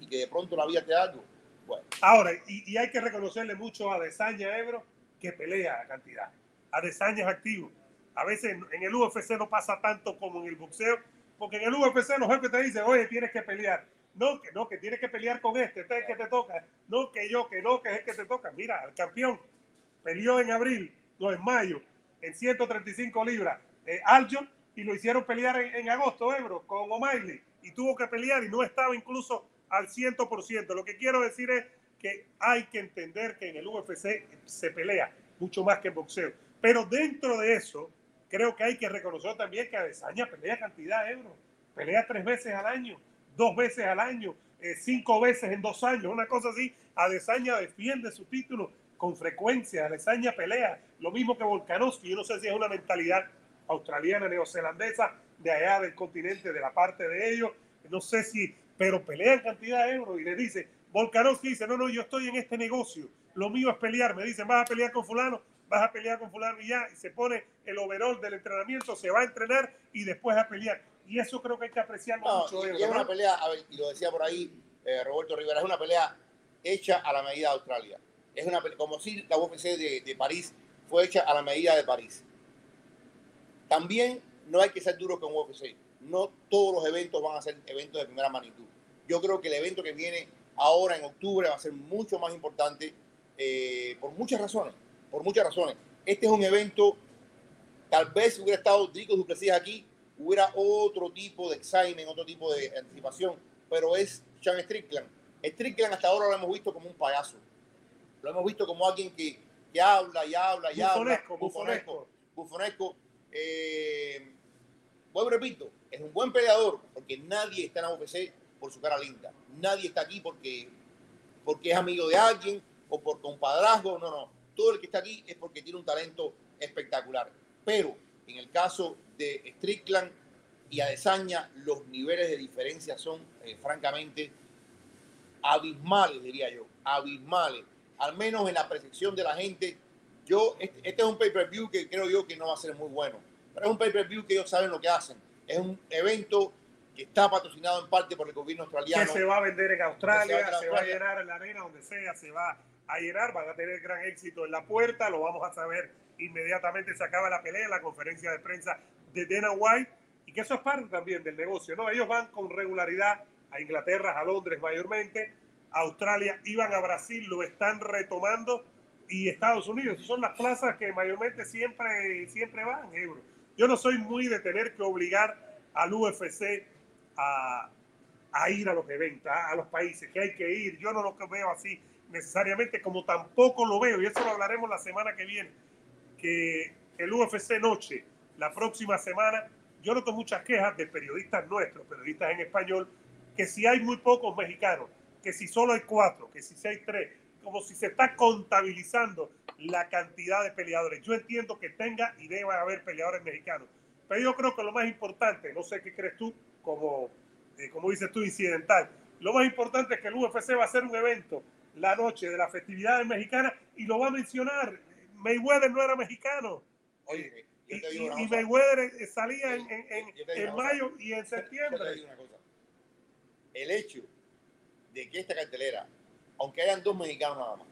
Y que de pronto la vida te algo. Bueno. Ahora, y, hay que reconocerle mucho a Desaña Ebro que pelea a cantidad. A Desaña es activo. A veces en el UFC no pasa tanto como en el boxeo, porque en el UFC los jefes te dicen, oye, tienes que pelear. No, que no, que tienes que pelear con este, este es el que te toca. No, que yo, que no, que es el que te toca. Mira, el campeón peleó en abril, no en mayo, en 135 libras. Eh, Aljon y lo hicieron pelear en, agosto, Ebro, con O'Malley. Y tuvo que pelear y no estaba incluso al 100%. Lo que quiero decir es que hay que entender que en el UFC se pelea mucho más que en boxeo. Pero dentro de eso, creo que hay que reconocer también que Adesanya pelea cantidad, Ebro. Pelea tres veces al año dos veces al año, eh, cinco veces en dos años, una cosa así. Adesanya defiende su título con frecuencia, Adesanya pelea, lo mismo que Volkanovski, yo no sé si es una mentalidad australiana, neozelandesa, de allá del continente, de la parte de ellos, no sé si, pero pelea en cantidad de euros y le dice, Volkanovski dice, no, no, yo estoy en este negocio, lo mío es pelear, me dicen, vas a pelear con fulano, vas a pelear con fulano y ya, y se pone el overall del entrenamiento, se va a entrenar y después a pelear. Y eso creo que hay que apreciar mucho. Y, es una pelea, a ver, y lo decía por ahí eh, Roberto Rivera, es una pelea hecha a la medida de Australia. Es una como si la UFC de, de, París fue hecha a la medida de París. También no hay que ser duro con UFC. No todos los eventos van a ser eventos de primera magnitud. Yo creo que el evento que viene ahora en octubre va a ser mucho más importante eh, por muchas razones. Por muchas razones. Este es un evento, tal vez hubiera estado Drico Duplessis aquí, hubiera otro tipo de examen, otro tipo de anticipación, pero es Sean Strickland. Strickland hasta ahora lo hemos visto como un payaso. Lo hemos visto como alguien que, que habla y habla y habla. Bufonesco. Bufonesco. Eh, bueno, repito, es un buen peleador porque nadie está en la UFC por su cara linda. Nadie está aquí porque, porque es amigo de alguien o por compadrazgo. No, no. Todo el que está aquí es porque tiene un talento espectacular. Pero en el caso de Strickland y Adesanya, los niveles de diferencia son eh, francamente abismales, diría yo, abismales. Al menos en la percepción de la gente. Yo, este, este es un pay-per-view que creo yo que no va a ser muy bueno, pero es un pay-per-view que ellos saben lo que hacen. Es un evento que está patrocinado en parte por el gobierno australiano. Que se va a vender en Australia, se va a se va a llenar en la arena, donde sea, se va a llenar, van a tener gran éxito en la puerta, lo vamos a saber inmediatamente, se acaba la pelea, la conferencia de prensa de Dana White, y que eso es parte también del negocio, ¿no? Ellos van con regularidad a Inglaterra, a Londres mayormente, a Australia, iban a Brasil, lo están retomando, y Estados Unidos, son las plazas que mayormente siempre, siempre van, Ebro. Yo no soy muy de tener que obligar al UFC a, a ir a los eventos, a, a los países, que hay que ir. Yo no lo veo así necesariamente, como tampoco lo veo, y eso lo hablaremos la semana que viene, que el UFC Noche, la próxima semana, yo noto muchas quejas de periodistas nuestros, periodistas en español, que si hay muy pocos mexicanos, que si solo hay cuatro, que si hay tres, como si se está contabilizando la cantidad de peleadores. Yo entiendo que tenga y deba haber peleadores mexicanos, pero yo creo que lo más importante, no sé qué crees tú, como, eh, como dices tú, incidental, lo más importante es que el UFC va a hacer un evento la noche de la festividad mexicana y lo va a mencionar. Mayweather no era mexicano. Oye, Y, y-. Mayweather salía en, en- en- mayo y en Yo te septiembre. digo una cosa. El hecho de que esta cartelera, aunque hayan dos mexicanos nada más,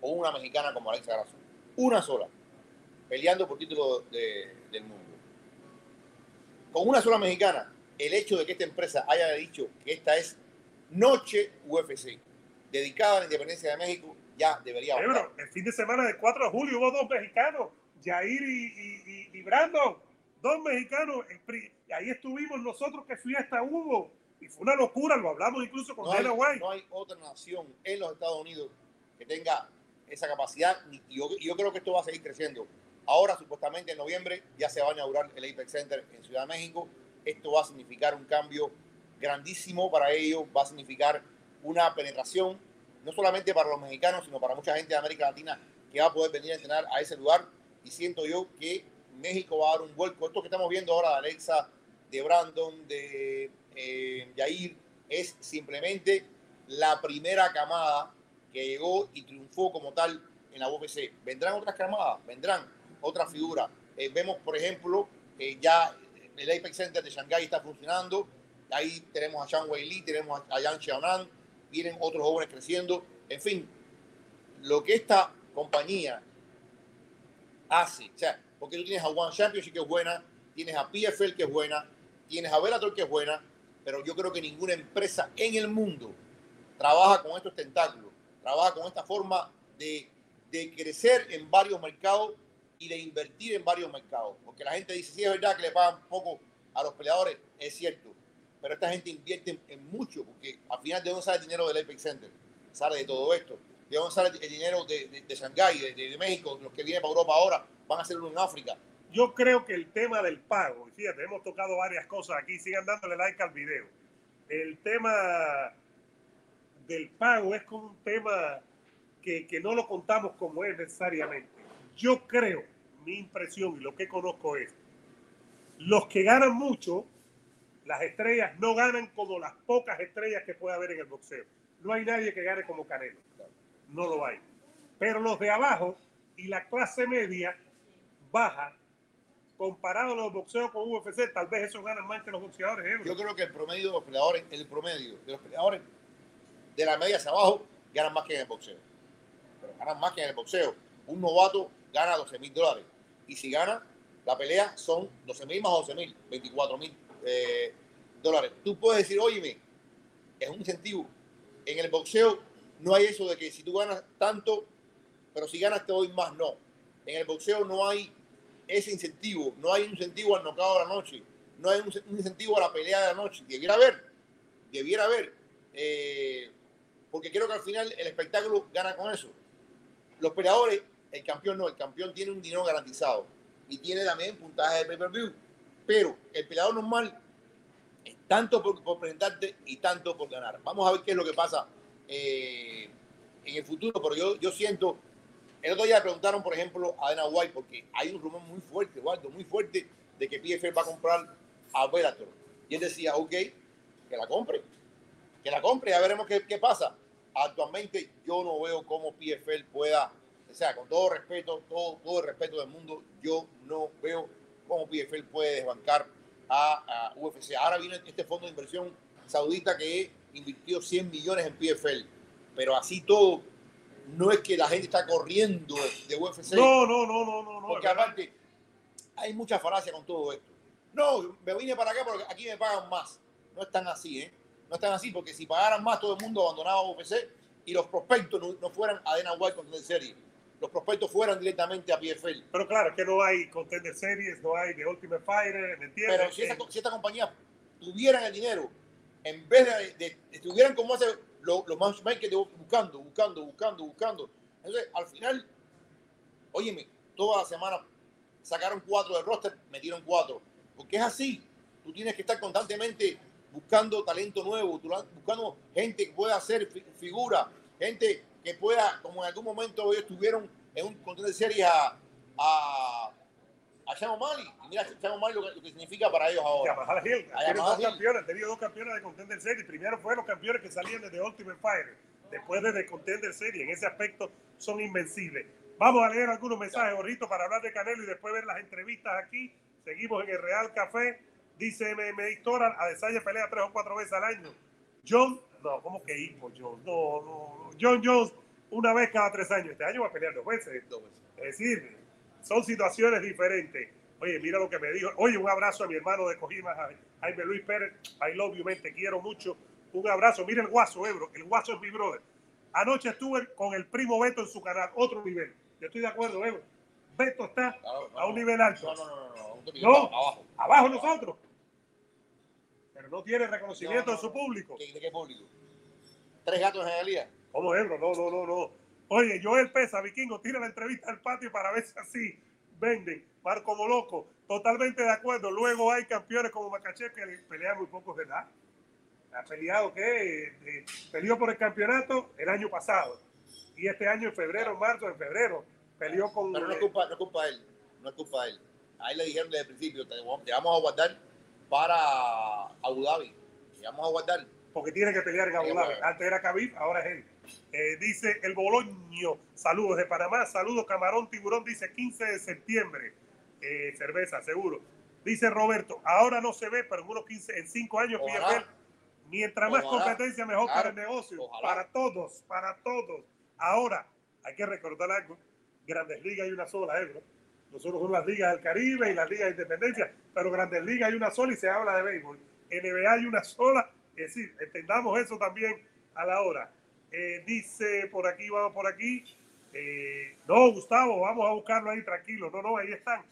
o una mexicana como Alexa Grasso, una sola, peleando por título de- del mundo, con una sola mexicana, el hecho de que esta empresa haya dicho que esta es Noche UFC, dedicada a la independencia de México, ya debería bro, el fin de semana del 4 de julio hubo dos mexicanos, Jair y, y- y- Brandon, dos mexicanos. y ahí estuvimos nosotros, que fiesta hubo. Y fue una locura, lo hablamos incluso con No hay, White. no hay otra nación en los Estados Unidos que tenga esa capacidad y yo, y yo creo que esto va a seguir creciendo. Ahora, supuestamente en noviembre, ya se va a inaugurar el Apex Center en Ciudad de México. Esto va a significar un cambio grandísimo para ellos, va a significar una penetración, no solamente para los mexicanos, sino para mucha gente de América Latina que va a poder venir a entrenar a ese lugar. Y siento yo que México va a dar un vuelco. Esto que estamos viendo ahora de Alexa, de Brandon, de eh, Yair, es simplemente la primera camada que llegó y triunfó como tal en la UFC. Vendrán otras camadas, vendrán otras figuras. Eh, vemos, por ejemplo, que ya el Apex Center de Shanghái está funcionando. Ahí tenemos a Zhang Wei Li, tenemos a Yang Xiaonan, vienen otros jóvenes creciendo. En fin, lo que esta compañía hace, o sea, porque tú tienes a One Championship que es buena, tienes a PFL que es buena, tienes a Bellator que es buena, pero yo creo que ninguna empresa en el mundo trabaja con estos tentáculos, trabaja con esta forma de, de crecer en varios mercados y de invertir en varios mercados. Porque la gente dice, sí, es verdad que le pagan poco a los peleadores, es cierto, pero esta gente invierte en, en mucho, porque al final de dónde sale el dinero del Apex Center, sale de todo esto. ¿De dónde sale el dinero de, de, de Shanghái, de, México, los que vienen para Europa ahora, van a hacerlo en África? Yo creo que el tema del pago, y fíjate, hemos tocado varias cosas aquí, sigan dándole like al video. El tema del pago es como un tema que, que no lo contamos como es necesariamente. Yo creo, mi impresión y lo que conozco es, los que ganan mucho, las estrellas no ganan como las pocas estrellas que puede haber en el boxeo. No hay nadie que gane como Canelo. No lo hay. Pero los de abajo y la clase media baja, comparado a los boxeos con UFC, tal vez esos ganan más que los boxeadores. Yo creo que el promedio de los peleadores, el promedio de los peleadores de la media hacia abajo, ganan más que en el boxeo. Pero ganan más que en el boxeo. Un novato gana 12 mil dólares. Y si gana la pelea, son 12 mil más 12 mil, 24 mil eh, dólares. Tú puedes decir, óyeme, es un incentivo. En el boxeo no hay eso de que si tú ganas tanto, pero si ganas te doy más, no. En el boxeo no hay ese incentivo, no hay un incentivo al knockout de la noche, no hay un, incentivo a la pelea de la noche. Debiera haber, debiera haber, eh, porque creo que al final el espectáculo gana con eso. Los peleadores, el campeón no, el campeón tiene un dinero garantizado y tiene también puntaje de pay-per-view, pero el peleador normal es tanto por, por presentarte y tanto por ganar. Vamos a ver qué es lo que pasa eh, en el futuro, pero yo, yo siento el otro día le preguntaron, por ejemplo, a Dana White, porque hay un rumor muy fuerte, Waldo, muy fuerte, de que PFL va a comprar a Bellator. Y él decía, ok, que la compre, que la compre, ya veremos qué, qué pasa. Actualmente yo no veo cómo PFL pueda, o sea, con todo respeto, todo, todo el respeto del mundo, yo no veo cómo PFL puede desbancar a, a UFC. Ahora viene este fondo de inversión saudita que invirtió 100 millones en PFL. Pero así todo, no es que la gente está corriendo de UFC. No, no, no, no, no. no Porque es aparte, hay mucha falacia con todo esto. No, me vine para acá porque aquí me pagan más. No están así, ¿eh? No están así porque si pagaran más, todo el mundo abandonaba UFC y los prospectos no, no fueran a Dana White con serie. Los prospectos fueran directamente a PFL. Pero claro, es que no hay Contender Series, no hay The Ultimate Fighter, ¿me entiendes? Pero si, esa, Eh, si esta compañía tuvieran el dinero, en vez de, de- estuvieran como hace los lo matchmakers buscando, buscando, buscando, buscando. Entonces, al final, óyeme, toda la semana sacaron cuatro de roster, metieron cuatro. Porque es así. Tú tienes que estar constantemente buscando talento nuevo, buscando gente que pueda hacer fi- figura, gente que pueda, como en algún momento ellos estuvieron en un control de serie a, a, a Sean O'Malley. Y mira Sean O'Malley lo, que- lo que significa para ellos ahora. Hill, A tiene Yamaha dos Hill. campeones, han tenido dos campeones de Contender Series. Primero fueron los campeones que salían de The Ultimate Fighter, después de The Contender Series. En ese aspecto son invencibles. Vamos a leer algunos mensajes, Borrito, para hablar de Canelo y después ver las entrevistas aquí. Seguimos en el Real Café. Dice MMA Historia, Adesanya pelea tres o cuatro veces al año. John, no, ¿cómo que hijo, John? No, no, no. John Jones, una vez cada tres años. Este año va a pelear dos veces. Dos veces. Es decir, son situaciones diferentes. Oye, mira lo que me dijo. Oye, un abrazo a mi hermano de Cojima, Jaime Luis Pérez. I love you, man, te quiero mucho. Un abrazo. Mira el guaso, Ebro. El guaso es mi brother. Anoche estuve con el primo Beto en su canal, otro nivel. Yo estoy de acuerdo, Ebro. Beto está a un nivel alto. No, no, no, no, no, abajo. abajo nosotros. Pero no tiene reconocimiento No, no, de su público. ¿De, de qué público? Tres gatos en realidad. ¿Cómo Ebro? No, no, no, no. Oye, Joel Pesa, Vikingo, tira la entrevista al patio para ver si así venden. Marco como loco, totalmente de acuerdo. Luego hay campeones como Macaché que pelean muy pocos de edad. Ha peleado, ¿qué? Eh, peleó por el campeonato el año pasado. Y este año, en febrero, marzo, en febrero, peleó con. Pero no es culpa, no es culpa de él. No es culpa de él. A él le dijeron desde el principio, te, te vamos a guardar para Abu Dhabi. Te vamos a guardar. porque tiene que pelear en Abu Dhabi. Antes era Khabib, ahora es él. Eh, dice el Boloño, saludos de Panamá, saludos Camarón Tiburón, dice 15 de septiembre, Eh, cerveza, seguro. Dice Roberto, ahora no se ve, pero en unos 15, en 5 años Ojalá. Mientras más competencia, mejor Claro. para el negocio, Ojalá. para todos, para todos. Ahora, hay que recordar algo, Grandes Ligas hay una sola, ¿eh, bro? Nosotros somos las ligas del Caribe y las ligas de independencia, pero Grandes Ligas hay una sola y se habla de béisbol. NBA hay una sola, es decir, entendamos eso también a la hora. Eh, dice por aquí, vamos por aquí. eh, no, Gustavo, vamos a buscarlo ahí tranquilo. No, no, ahí están.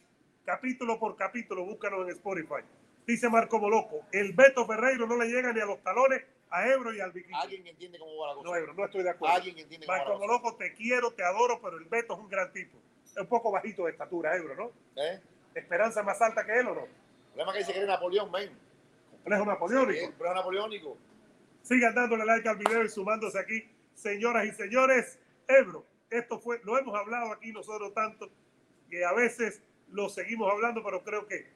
Capítulo por capítulo, búscalo en Spotify. Dice Marco Moloco, el Beto Ferreiro no le llega ni a los talones a Ebro y al Vikingo. Alguien que entiende cómo va la cosa. No, Ebro, no estoy de acuerdo. Alguien que entiende cómo va Marco la cosa. Moloco, te quiero, te adoro, pero el Beto es un gran tipo. Es un poco bajito de estatura, Ebro, ¿no? ¿Eh? Esperanza más alta que él o no. El problema es que dice que eres Napoleón, ven. Complejo napoleónico. Sí, es napoleónico. Sigan dándole like al video y sumándose aquí, señoras y señores. Ebro, esto fue, lo hemos hablado aquí nosotros tanto que a veces lo seguimos hablando, pero creo que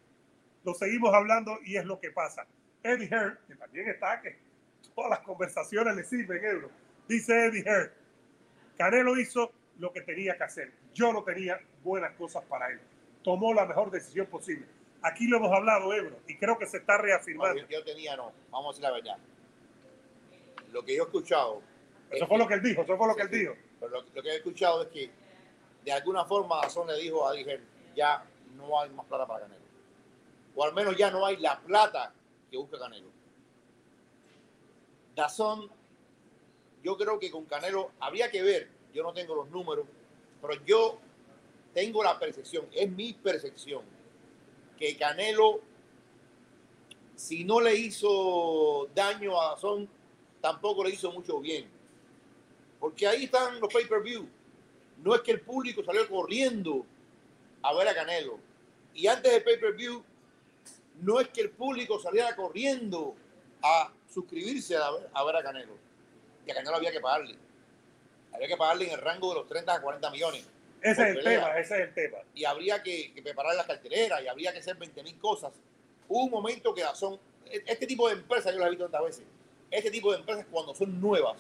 lo seguimos hablando y es lo que pasa. Eddie Hearn, que también está, que todas las conversaciones le sirven, Ebro. Dice Eddie Hearn, Canelo hizo lo que tenía que hacer. Yo no tenía buenas cosas para él. Tomó la mejor decisión posible. Aquí lo hemos hablado, Ebro, y creo que se está No, reafirmando. yo, yo tenía, no. Vamos a decir la verdad. Lo que yo he escuchado. Eso es fue lo que él dijo, eso fue lo que él dijo. Pero lo, lo que he escuchado es que de alguna forma Dazón le dijo a Diger, ya no hay más plata para Canelo. O al menos ya no hay la plata que busca Canelo. Dazón, yo creo que con Canelo habría que ver, yo no tengo los números, pero yo tengo la percepción, es mi percepción, que Canelo, si no le hizo daño a Dazón, tampoco le hizo mucho bien. Porque ahí están los pay-per-view. No es que el público salió corriendo a ver a Canelo. Y antes del pay-per-view, no es que el público saliera corriendo a suscribirse a ver, a ver a Canelo. Y a Canelo había que pagarle. Había que pagarle en el rango de los 30 a 40 millones. Ese es el pelea. tema, ese es el tema. Y habría que, que preparar las cartereras y habría que hacer 20 mil cosas. Hubo un momento que son este tipo de empresas, yo las he visto tantas veces, este tipo de empresas cuando son nuevas,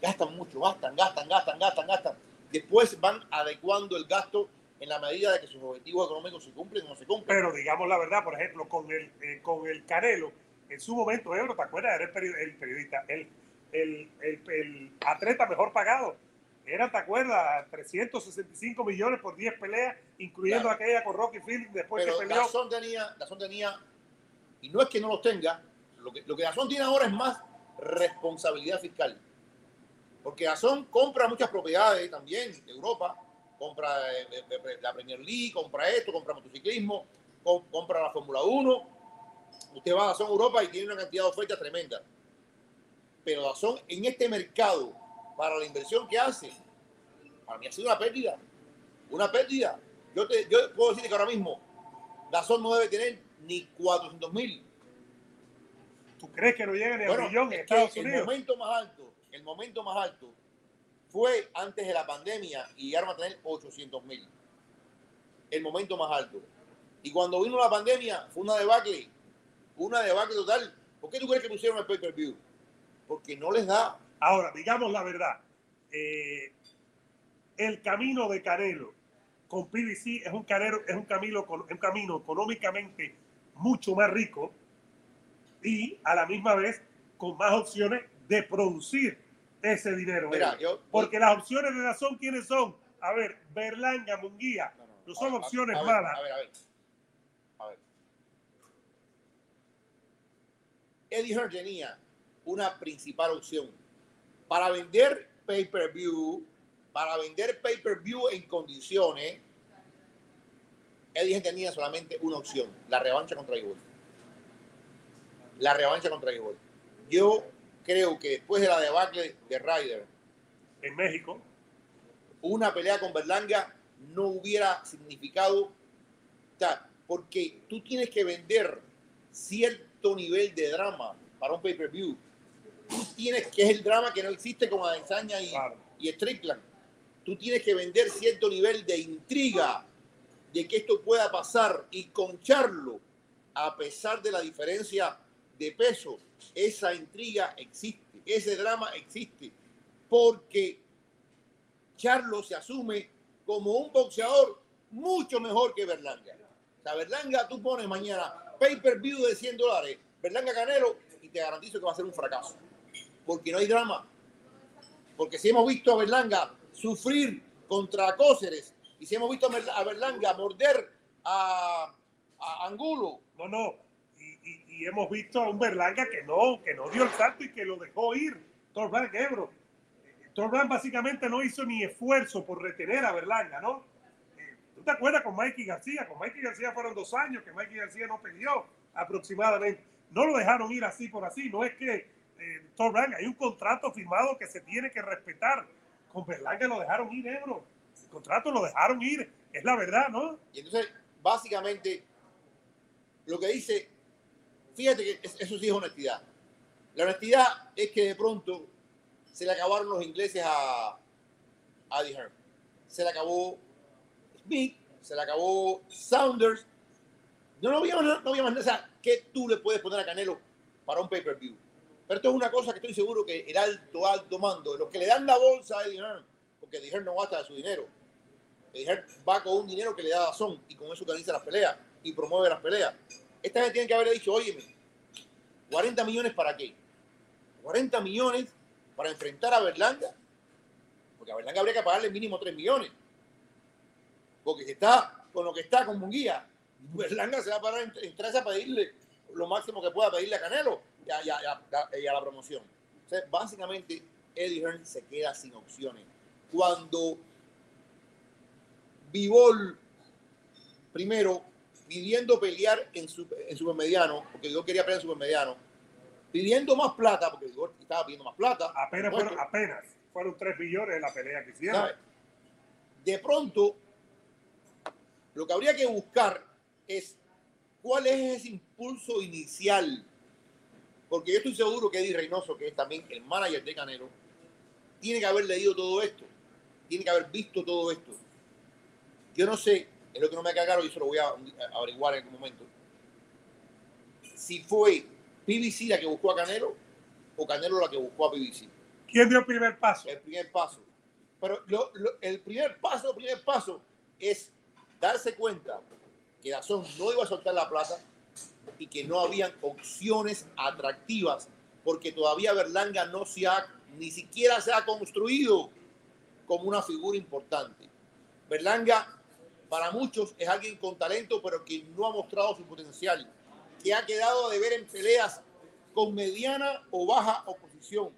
gastan mucho, gastan, gastan, gastan, gastan, gastan. Después van adecuando el gasto en la medida de que sus objetivos económicos se cumplen o no se cumplen. Pero digamos la verdad, por ejemplo, con el, eh, con el Canelo, en su momento, Ebro, ¿te acuerdas? Era el, peri- el periodista, el, el, el- atleta mejor pagado. Era, ¿te acuerdas? 365 millones por 10 peleas, incluyendo Claro. aquella con Rocky Fielding después Pero que peleó. Dazón tenía, Dazón tenía, y no es que no los tenga, lo que, lo que Dazón tiene ahora es más responsabilidad fiscal. Porque Dazón compra muchas propiedades también de Europa, compra eh, eh, eh, la Premier League, compra esto, compra motociclismo, com- compra la Fórmula 1. Usted va a Dazón Europa y tiene una cantidad de ofertas tremenda. Pero Dazón en este mercado, para la inversión que hace, para mí ha sido una pérdida. Una pérdida. Yo, te, yo puedo decirte que ahora mismo Dazón no debe tener ni 400 mil. ¿Tú crees que no llega ni a un Bueno, millón en es Estados el Unidos? momento más alto, el momento más alto fue antes de la pandemia y llegaron a tener 800 mil. El momento más alto. Y cuando vino la pandemia fue una debacle, una debacle total. ¿Por qué tú crees que pusieron el pay-per-view? Porque no les da. Ahora, digamos la verdad. eh, el camino de Canelo con PBC es un, canero, es un, camino, con- un camino económicamente mucho más rico y a la misma vez con más opciones de producir ese dinero. Mira, yo- Porque las opciones de Dazón, ¿quiénes son? A ver, Berlanga, Munguía. No, no, No son a- opciones a malas. A ver, a ver. A ver. Eddie Hearn tenía una principal opción para vender pay-per-view, para vender pay-per-view en condiciones. Eddie Hearn tenía solamente una opción, la revancha contra Igor. La revancha contra Igor. Yo creo que después de la debacle de Ryder, En México, una pelea con Berlanga no hubiera significado, porque tú tienes que vender cierto nivel de drama para un pay-per-view. Tú tienes que es el drama que no existe con Adesanya y, Claro. y Strickland. Tú tienes que vender cierto nivel de intriga de que esto pueda pasar y concharlo a pesar de la diferencia de peso. Esa intriga existe, ese drama existe, porque Charlo se asume como un boxeador mucho mejor que Berlanga. O sea, Berlanga, tú pones mañana pay-per-view de 100 dólares, Berlanga Canelo, y te garantizo que va a ser un fracaso. Porque no hay drama. Porque si hemos visto a Berlanga sufrir contra Cóceres, y si hemos visto a Berl- a Berlanga morder a, a Angulo, no, no. Hemos visto a un Berlanga que no, que no dio el salto y que lo dejó ir. Torban Ebro. Torban básicamente no hizo ni esfuerzo por retener a Berlanga, ¿no? Eh, ¿Tú te acuerdas con Mikey García? Con Mikey García fueron dos años que Mikey García no peleó aproximadamente. No lo dejaron ir así por así. No es que eh, hay un contrato firmado que se tiene que respetar. Con Berlanga lo dejaron ir, Ebro. El contrato lo dejaron ir. Es la verdad, ¿no? Y entonces, básicamente, lo que dice, fíjate que es- eso sí es honestidad. La honestidad es que de pronto se le acabaron los ingleses a, a Eddie. Se le acabó Smith, se le acabó Saunders. No, no había, más- no había más. O sea, ¿qué tú le puedes poner a Canelo para un pay-per-view? Pero esto es una cosa que estoy seguro que el alto, alto mando, los que le dan la bolsa a Eddie Hearn, porque Eddie Hearn no gasta de su dinero, Eddie Hearn va con un dinero que le da Dazón y con eso organiza las peleas y promueve las peleas. Esta gente tiene que haberle dicho, oye, 40 millones para qué? 40 millones para enfrentar a Berlanga. Porque a Berlanga habría que pagarle mínimo 3 millones. Porque si está con lo que está con Munguía, Berlanga se va a parar en, tres a pedirle lo máximo que pueda pedirle a Canelo y a- y a la promoción. O sea, básicamente, Eddie Hearn se queda sin opciones. Cuando Vivol, primero, pidiendo pelear en, su, en supermediano, porque yo quería pelear en supermediano, pidiendo más plata, porque Vigor estaba pidiendo más plata. Apenas fueron, apenas fueron 3 billones en la pelea que hicieron. ¿sabes? De pronto, lo que habría que buscar es cuál es ese impulso inicial. Porque yo estoy seguro que Eddie Reynoso, que es también el manager de Canelo, tiene que haber leído todo esto, tiene que haber visto todo esto. Yo no sé, es lo que no me queda claro y eso lo voy a averiguar en algún momento. Si fue PBC la que buscó a Canelo o Canelo la que buscó a PBC ¿Quién dio el primer paso? el primer paso. Pero lo- lo- el primer paso, el primer paso es darse cuenta que Dazón no iba a soltar la plata y que no habían opciones atractivas porque todavía Berlanga no se ha, ni siquiera se ha construido como una figura importante. Berlanga para muchos es alguien con talento, pero que no ha mostrado su potencial, que ha quedado de ver en peleas con mediana o baja oposición.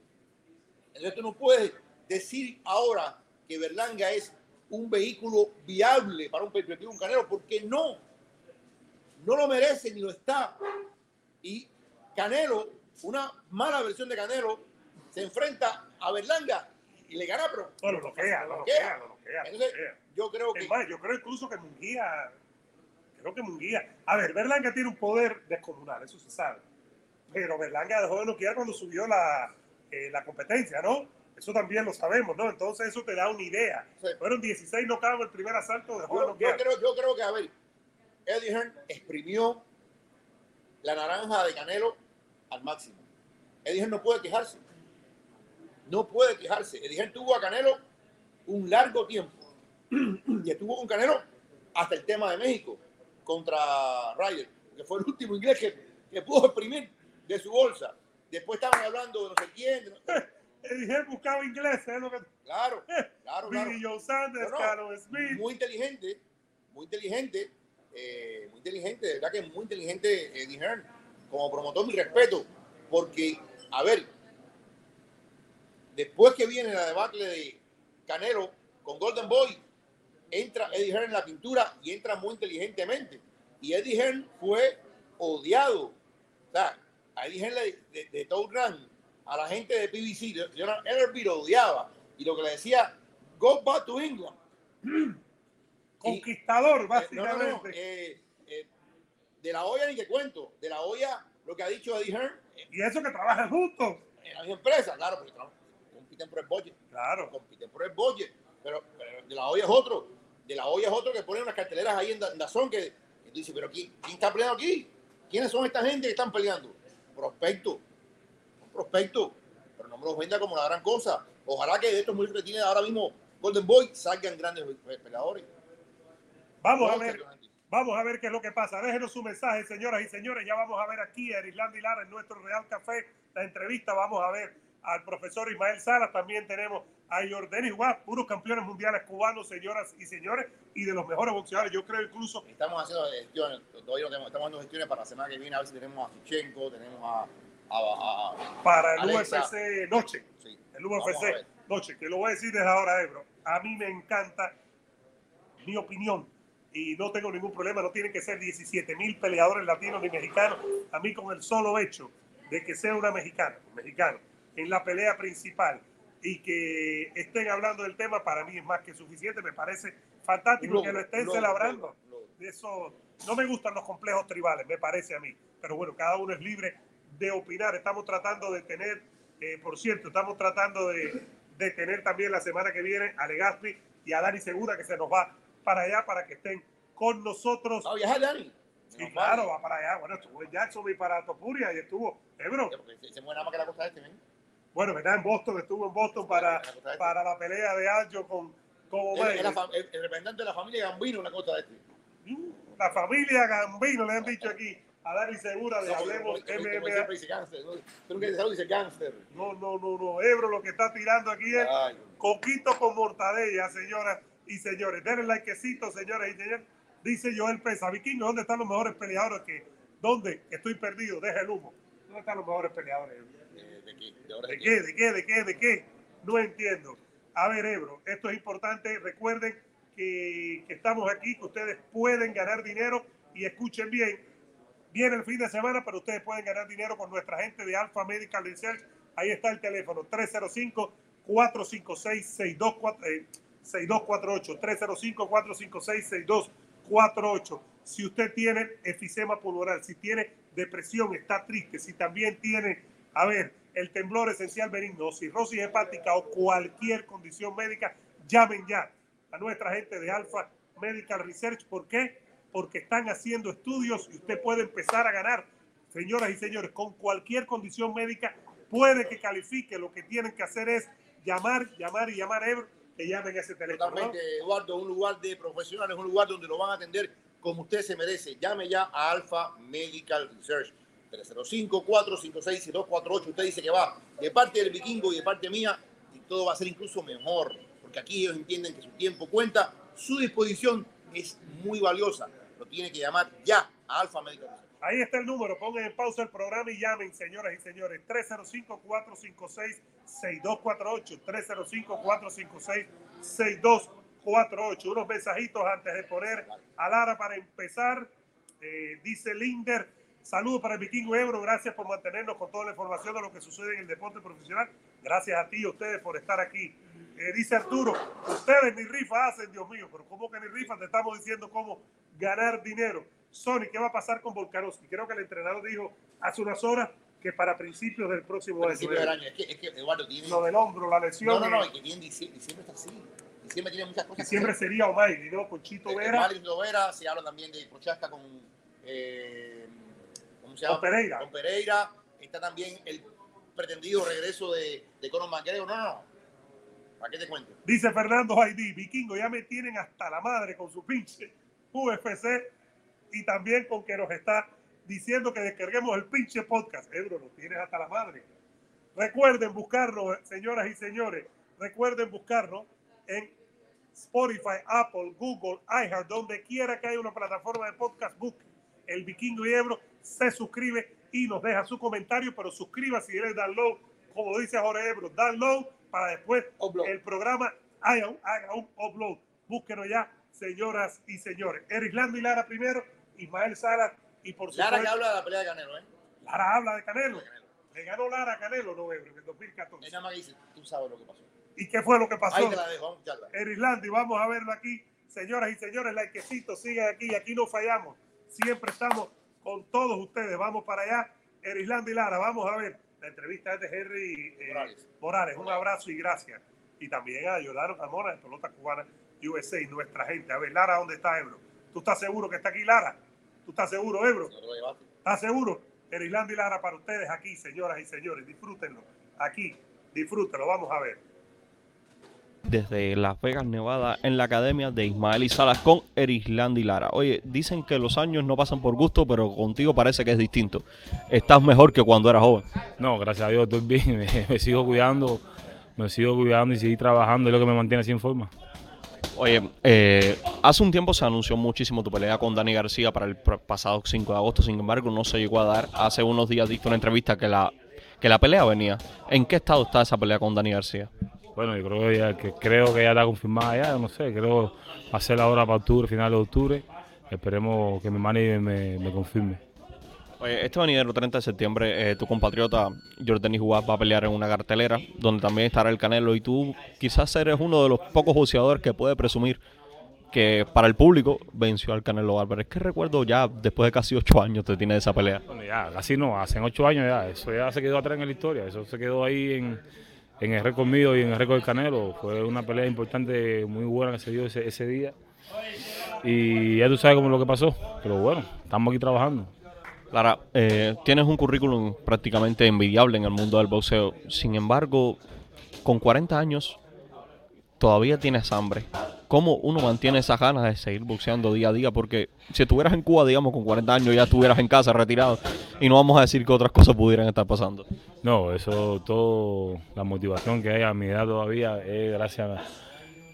Tú no puedes decir ahora que Berlanga es un vehículo viable para un perspectivo un Canelo, porque no, no lo merece ni lo está. Y Canelo, una mala versión de Canelo, se enfrenta a Berlanga y le gana, pero Bueno, lo bloquea, lo bloquea, lo bloquea. lo Entonces. Yo creo que Es más, yo creo incluso que Munguía, creo que Munguía, a ver, Berlanga tiene un poder descomunal, eso se sabe. Pero Berlanga dejó de noquear cuando subió la, eh, la competencia, ¿no? Eso también lo sabemos, ¿no? Entonces eso te da una idea. Sí. Fueron 16 nocados el primer asalto, dejó de yo, yo noquear. creo, yo creo que, a ver, Eddie Hearn exprimió la naranja de Canelo al máximo. Eddie Hearn no puede quejarse. No puede quejarse. Eddie Hearn tuvo a Canelo un largo tiempo. Y estuvo con Canelo hasta el tema de México contra Ryder, que fue el último inglés que, que pudo exprimir de su bolsa. Después estaban hablando de no sé quién. de no- buscaba inglés, ¿eh? Lo que... Claro, claro, claro. Billy Joe Sanders, No, Smith. muy inteligente, muy inteligente, eh, muy inteligente, de verdad que muy inteligente Eddie Hearn. Como promotor, mi respeto, porque, a ver, después que viene la debacle de Canelo con Golden Boy, entra Eddie Hearn en la pintura y entra muy inteligentemente. Y Eddie Hearn fue odiado. O sea, a Eddie Hearn le- de, de Toad Run, a la gente de PBC, Leonard Ellerby lo odiaba. Y lo que le decía, go back to England. Conquistador, Eh, no, básicamente. no, no, eh, eh, de la olla ni que cuento. De la olla, lo que ha dicho Eddie Hearn, Y eso que trabajan juntos. en la misma empresa, claro, porque compiten por el budget. Claro. Compiten por el budget. Pero, pero de la olla es otro. De la olla es otro que pone unas carteleras ahí en, Da- en Dazón que y tú dices, pero ¿quién, quién está peleando aquí? ¿Quiénes son esta gente que están peleando? Prospecto. Un prospecto. Pero no me los venda como la gran cosa. Ojalá que de estos muchachos que tiene ahora mismo Golden Boy salgan grandes peleadores. Vamos a ver. Vamos a ver qué es lo que pasa. Déjenos su mensaje, señoras y señores. Ya vamos a ver aquí a Erislandi Lara en nuestro Real Café la entrevista. Vamos a ver al profesor Ismael Salas. También tenemos a Jordanis Watt, puros campeones mundiales cubanos, señoras y señores, y de los mejores boxeadores. Yo creo incluso Estamos haciendo gestiones, todavía no tenemos, estamos haciendo gestiones para la semana que viene, a ver si tenemos a Fichenko, tenemos a... a, a- para el Alexa. UFC Noche. sí, El UFC. Noche, que lo voy a decir desde ahora, Ebro. A mí me encanta mi opinión y no tengo ningún problema. No tienen que ser 17 mil peleadores latinos ni mexicanos. A mí, con el solo hecho de que sea una mexicana, un mexicano, en la pelea principal y que estén hablando del tema, para mí es más que suficiente. Me parece fantástico Un que lo estén logro, celebrando. logro. Eso no me gustan los complejos tribales, me parece a mí. Pero bueno, cada uno es libre de opinar. Estamos tratando de tener, eh, por cierto, estamos tratando de, de tener también la semana que viene a Legaspi y a Dani Segura que se nos va para allá para que estén con nosotros. ¿Va a viajar, Dani? Sí, claro, va para allá. Bueno, estuvo en Jacksonville para Topuria y estuvo, Ebro, porque se- se mueve nada más que la costa este, ¿ven? Bueno, ¿verdad? En Boston, estuvo en Boston para, para la pelea de Aljo con, con el, el representante de la familia Gambino en la costa este. La familia Gambino le han dicho aquí a Dani Segura de No, Hablemos como MMA. siempre dice gánster, ¿no? Dice gánster. No, no, no, no. Ebro lo que está tirando aquí es Ay, coquito con mortadella, señoras y señores. Denle likecito, señoras y señores. Dice Joel Pesa, Vikingo, ¿dónde están los mejores peleadores? que ¿Dónde? Estoy perdido, deja el humo. ¿Dónde están los mejores peleadores? ¿De, qué? ¿De ahora ¿De de qué? ¿De qué? ¿De qué? ¿De qué? No entiendo. A ver, Ebro, esto es importante. Recuerden que, que estamos aquí, que ustedes pueden ganar dinero y escuchen bien. Viene el fin de semana, pero ustedes pueden ganar dinero con nuestra gente de Alpha Medical Research. Ahí está el teléfono 305-456-6248. eh, 6248. 305-456-6248. Si usted tiene efisema pulmonar, si tiene depresión, está triste, si también tiene, a ver, el temblor esencial benigno, cirrosis hepática o cualquier condición médica, llamen ya a nuestra gente de Alpha Medical Research. ¿Por qué? Porque están haciendo estudios y usted puede empezar a ganar. Señoras y señores, con cualquier condición médica, puede que califique. Lo que tienen que hacer es llamar, llamar y llamar a que llamen a ese teléfono. ¿no? Totalmente, Eduardo, un lugar de profesionales, un lugar donde lo van a atender como usted se merece. Llame ya a Alpha Medical Research. 305-456-248. Usted dice que va de parte del vikingo y de parte mía y todo va a ser incluso mejor. Porque aquí ellos entienden que su tiempo cuenta, su disposición es muy valiosa. Lo tiene que llamar ya a Medical Research. Ahí está el número, pongan en pausa el programa y llamen, señoras y señores. 305-456-6248. 305-456-6248. Unos mensajitos antes de poner a Lara para empezar. Eh, dice Linder, saludos para el Vikingo Ebro, gracias por mantenernos con toda la información de lo que sucede en el deporte profesional. Gracias a ti y a ustedes por estar aquí. Eh, dice Arturo, ustedes ni rifa hacen, Dios mío, pero ¿cómo que ni rifa? Te estamos diciendo cómo ganar dinero. Sony, ¿qué va a pasar con Volkanovski? Creo que el entrenador dijo hace unas horas que para principios del próximo año. Es que, es que Eduardo tiene. Lo del hombro, la lesión. No, no, no, y que tiene diciembre, diciembre está así. Diciembre tiene muchas cosas. Diciembre sería O'Malley, ¿no? Con Chito Eh, Vera. Marlon Lovera, se habla también de Prochaska con, eh, Con Pereira. Con Pereira. Está también el pretendido regreso de, de Conor McGregor. No, no, no. ¿Para qué te cuento? Dice Fernando Haidí, Vikingo, ya me tienen hasta la madre con su pinche UFC y también con que nos está diciendo que descarguemos el pinche podcast. Ebro, lo tienes hasta la madre. Recuerden buscarnos, señoras y señores, recuerden buscarnos en Spotify, Apple, Google, iHeart, donde quiera que haya una plataforma de podcast, busque el Vikingo y Ebro, se suscribe y nos deja su comentario, pero suscríbase y le download, como dice Jorge Ebro, download para después Upload. el programa haga un, haga un upload. Búsquenos ya, señoras y señores. Erislando y Lara primero, Ismael Salas y por supuesto Lara que habla de la pelea de Canelo, ¿eh? Lara habla de Canelo. Le ganó Lara a Canelo, no, Ebro, en el Él 2014. nada más dice, tú sabes lo que pasó. ¿Y qué fue lo que pasó? Ahí te la dejo, vamos a. Erislandi, vamos a verlo aquí. Señoras y señores, likecitos, sigan aquí, aquí no fallamos. Siempre estamos con todos ustedes. Vamos para allá. Erislandi y Lara, vamos a ver. La entrevista es de Henry eh, Morales. Morales. Un abrazo y gracias. Y también a Yolanda Carmona de Pelota Cubana USA y nuestra gente. A ver, Lara, ¿dónde está Ebro? ¿Tú estás seguro que está aquí Lara? ¿Tú estás seguro, Ebro? ¿Estás seguro? Erislandi y Lara para ustedes aquí, señoras y señores. Disfrútenlo. Aquí, disfrútenlo. Vamos a ver. Desde Las Vegas, Nevada, en la academia de Ismael y Salas con Erislandi Lara. Oye, dicen que los años no pasan por gusto, pero contigo parece que es distinto. Estás mejor que cuando eras joven. No, gracias a Dios estoy bien, me, me sigo cuidando, me sigo cuidando y seguir trabajando, es lo que me mantiene así en forma. Oye, eh, hace un tiempo se anunció muchísimo tu pelea con Dani García para el pasado 5 de agosto, sin embargo no se llegó a dar. Hace unos días diste una entrevista que la, que la pelea venía. ¿En qué estado está esa pelea con Dani García? Bueno, yo creo que ya, que creo que ya está confirmada ya, no sé, creo va a ser la hora para octubre, final de octubre. Esperemos que mi manager me, me confirme. Oye, este venidero 30 de septiembre, eh, tu compatriota Jordanis Juárez va a pelear en una cartelera donde también estará el Canelo y tú quizás eres uno de los pocos boxeadores que puede presumir que para el público venció al Canelo Álvarez. ¿Qué recuerdo ya después de casi ocho años te tiene de esa pelea? Bueno, ya, casi no, hace ocho años ya, eso ya se quedó atrás en la historia, eso se quedó ahí en, en el récord mío y en el récord del Canelo. Fue una pelea importante, muy buena que se dio ese, día. Y ya tú sabes cómo es lo que pasó, pero bueno, estamos aquí trabajando. Lara, eh, tienes un currículum prácticamente envidiable en el mundo del boxeo. Sin embargo, con 40 años, todavía tienes hambre. ¿Cómo uno mantiene esas ganas de seguir boxeando día a día? Porque si estuvieras en Cuba, digamos, con 40 años, ya estuvieras en casa retirado. Y no vamos a decir que otras cosas pudieran estar pasando. No, eso, todo, la motivación que hay a mi edad todavía es gracias a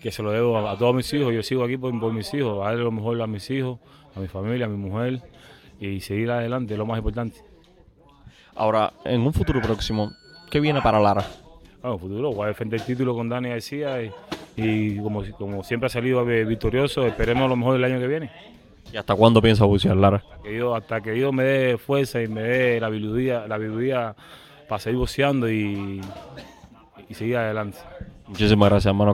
que se lo debo a, a todos mis hijos. Yo sigo aquí por, por mis hijos, a darle lo mejor a mis hijos, a mi familia, a mi mujer y seguir adelante es lo más importante. Ahora, en un futuro próximo, ¿qué viene para Lara? Bueno, futuro, voy a defender el título con Dani García y, y como, como siempre ha salido eh, victorioso, esperemos lo mejor del año que viene. ¿Y hasta cuándo piensas boxear, Lara? Que Dios- hasta que Dios me dé fuerza y me dé la habilidad, la habilidad para seguir boxeando y, y seguir adelante. Muchísimas gracias, hermano.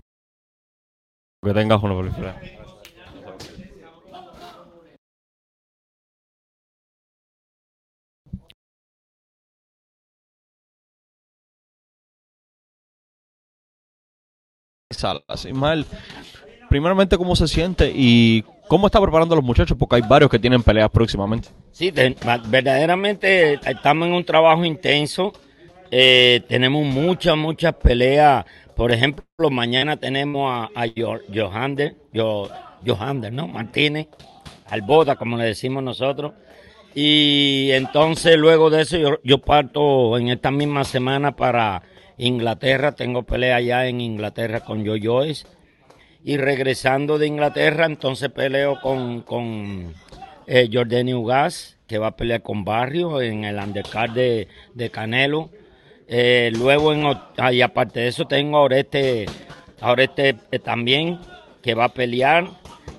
Que tengas una feliz Salas. Ismael, primeramente, ¿cómo se siente y cómo está preparando a los muchachos? Porque hay varios que tienen peleas próximamente. Sí, verdaderamente estamos en un trabajo intenso. Eh, tenemos muchas, muchas peleas Por ejemplo, mañana tenemos a, a Jo- Johander, Jo- Johander, ¿no? Martínez, al boda, como le decimos nosotros. Y entonces luego de eso yo parto en esta misma semana para Inglaterra. Tengo pelea allá en Inglaterra con Joe Joyce. Y regresando de Inglaterra, entonces peleo con, con eh, Jordani que va a pelear con Barrio en el undercard de, de Canelo. Eh, luego, en, y aparte de eso, tengo a Oreste, a también, que va a pelear.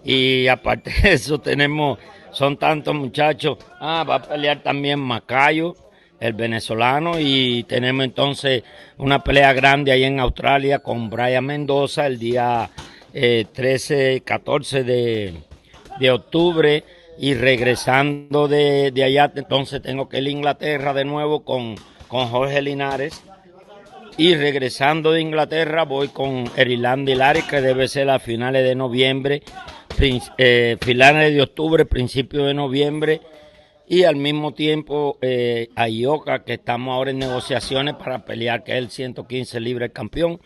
Y aparte de eso, tenemos, son tantos muchachos. Ah, va a pelear también Macayo, el venezolano. Y tenemos entonces una pelea grande ahí en Australia con Brian Mendoza el día eh, 13, 14 de, de octubre. Y regresando de, de allá, entonces tengo que ir a Inglaterra de nuevo con, con Jorge Linares. Y regresando de Inglaterra voy con Erilandi Lari, que debe ser a finales de noviembre, eh, finales de octubre, principio de noviembre. Y al mismo tiempo eh, a Ioka, que estamos ahora en negociaciones para pelear, que es el 115 libre campeón.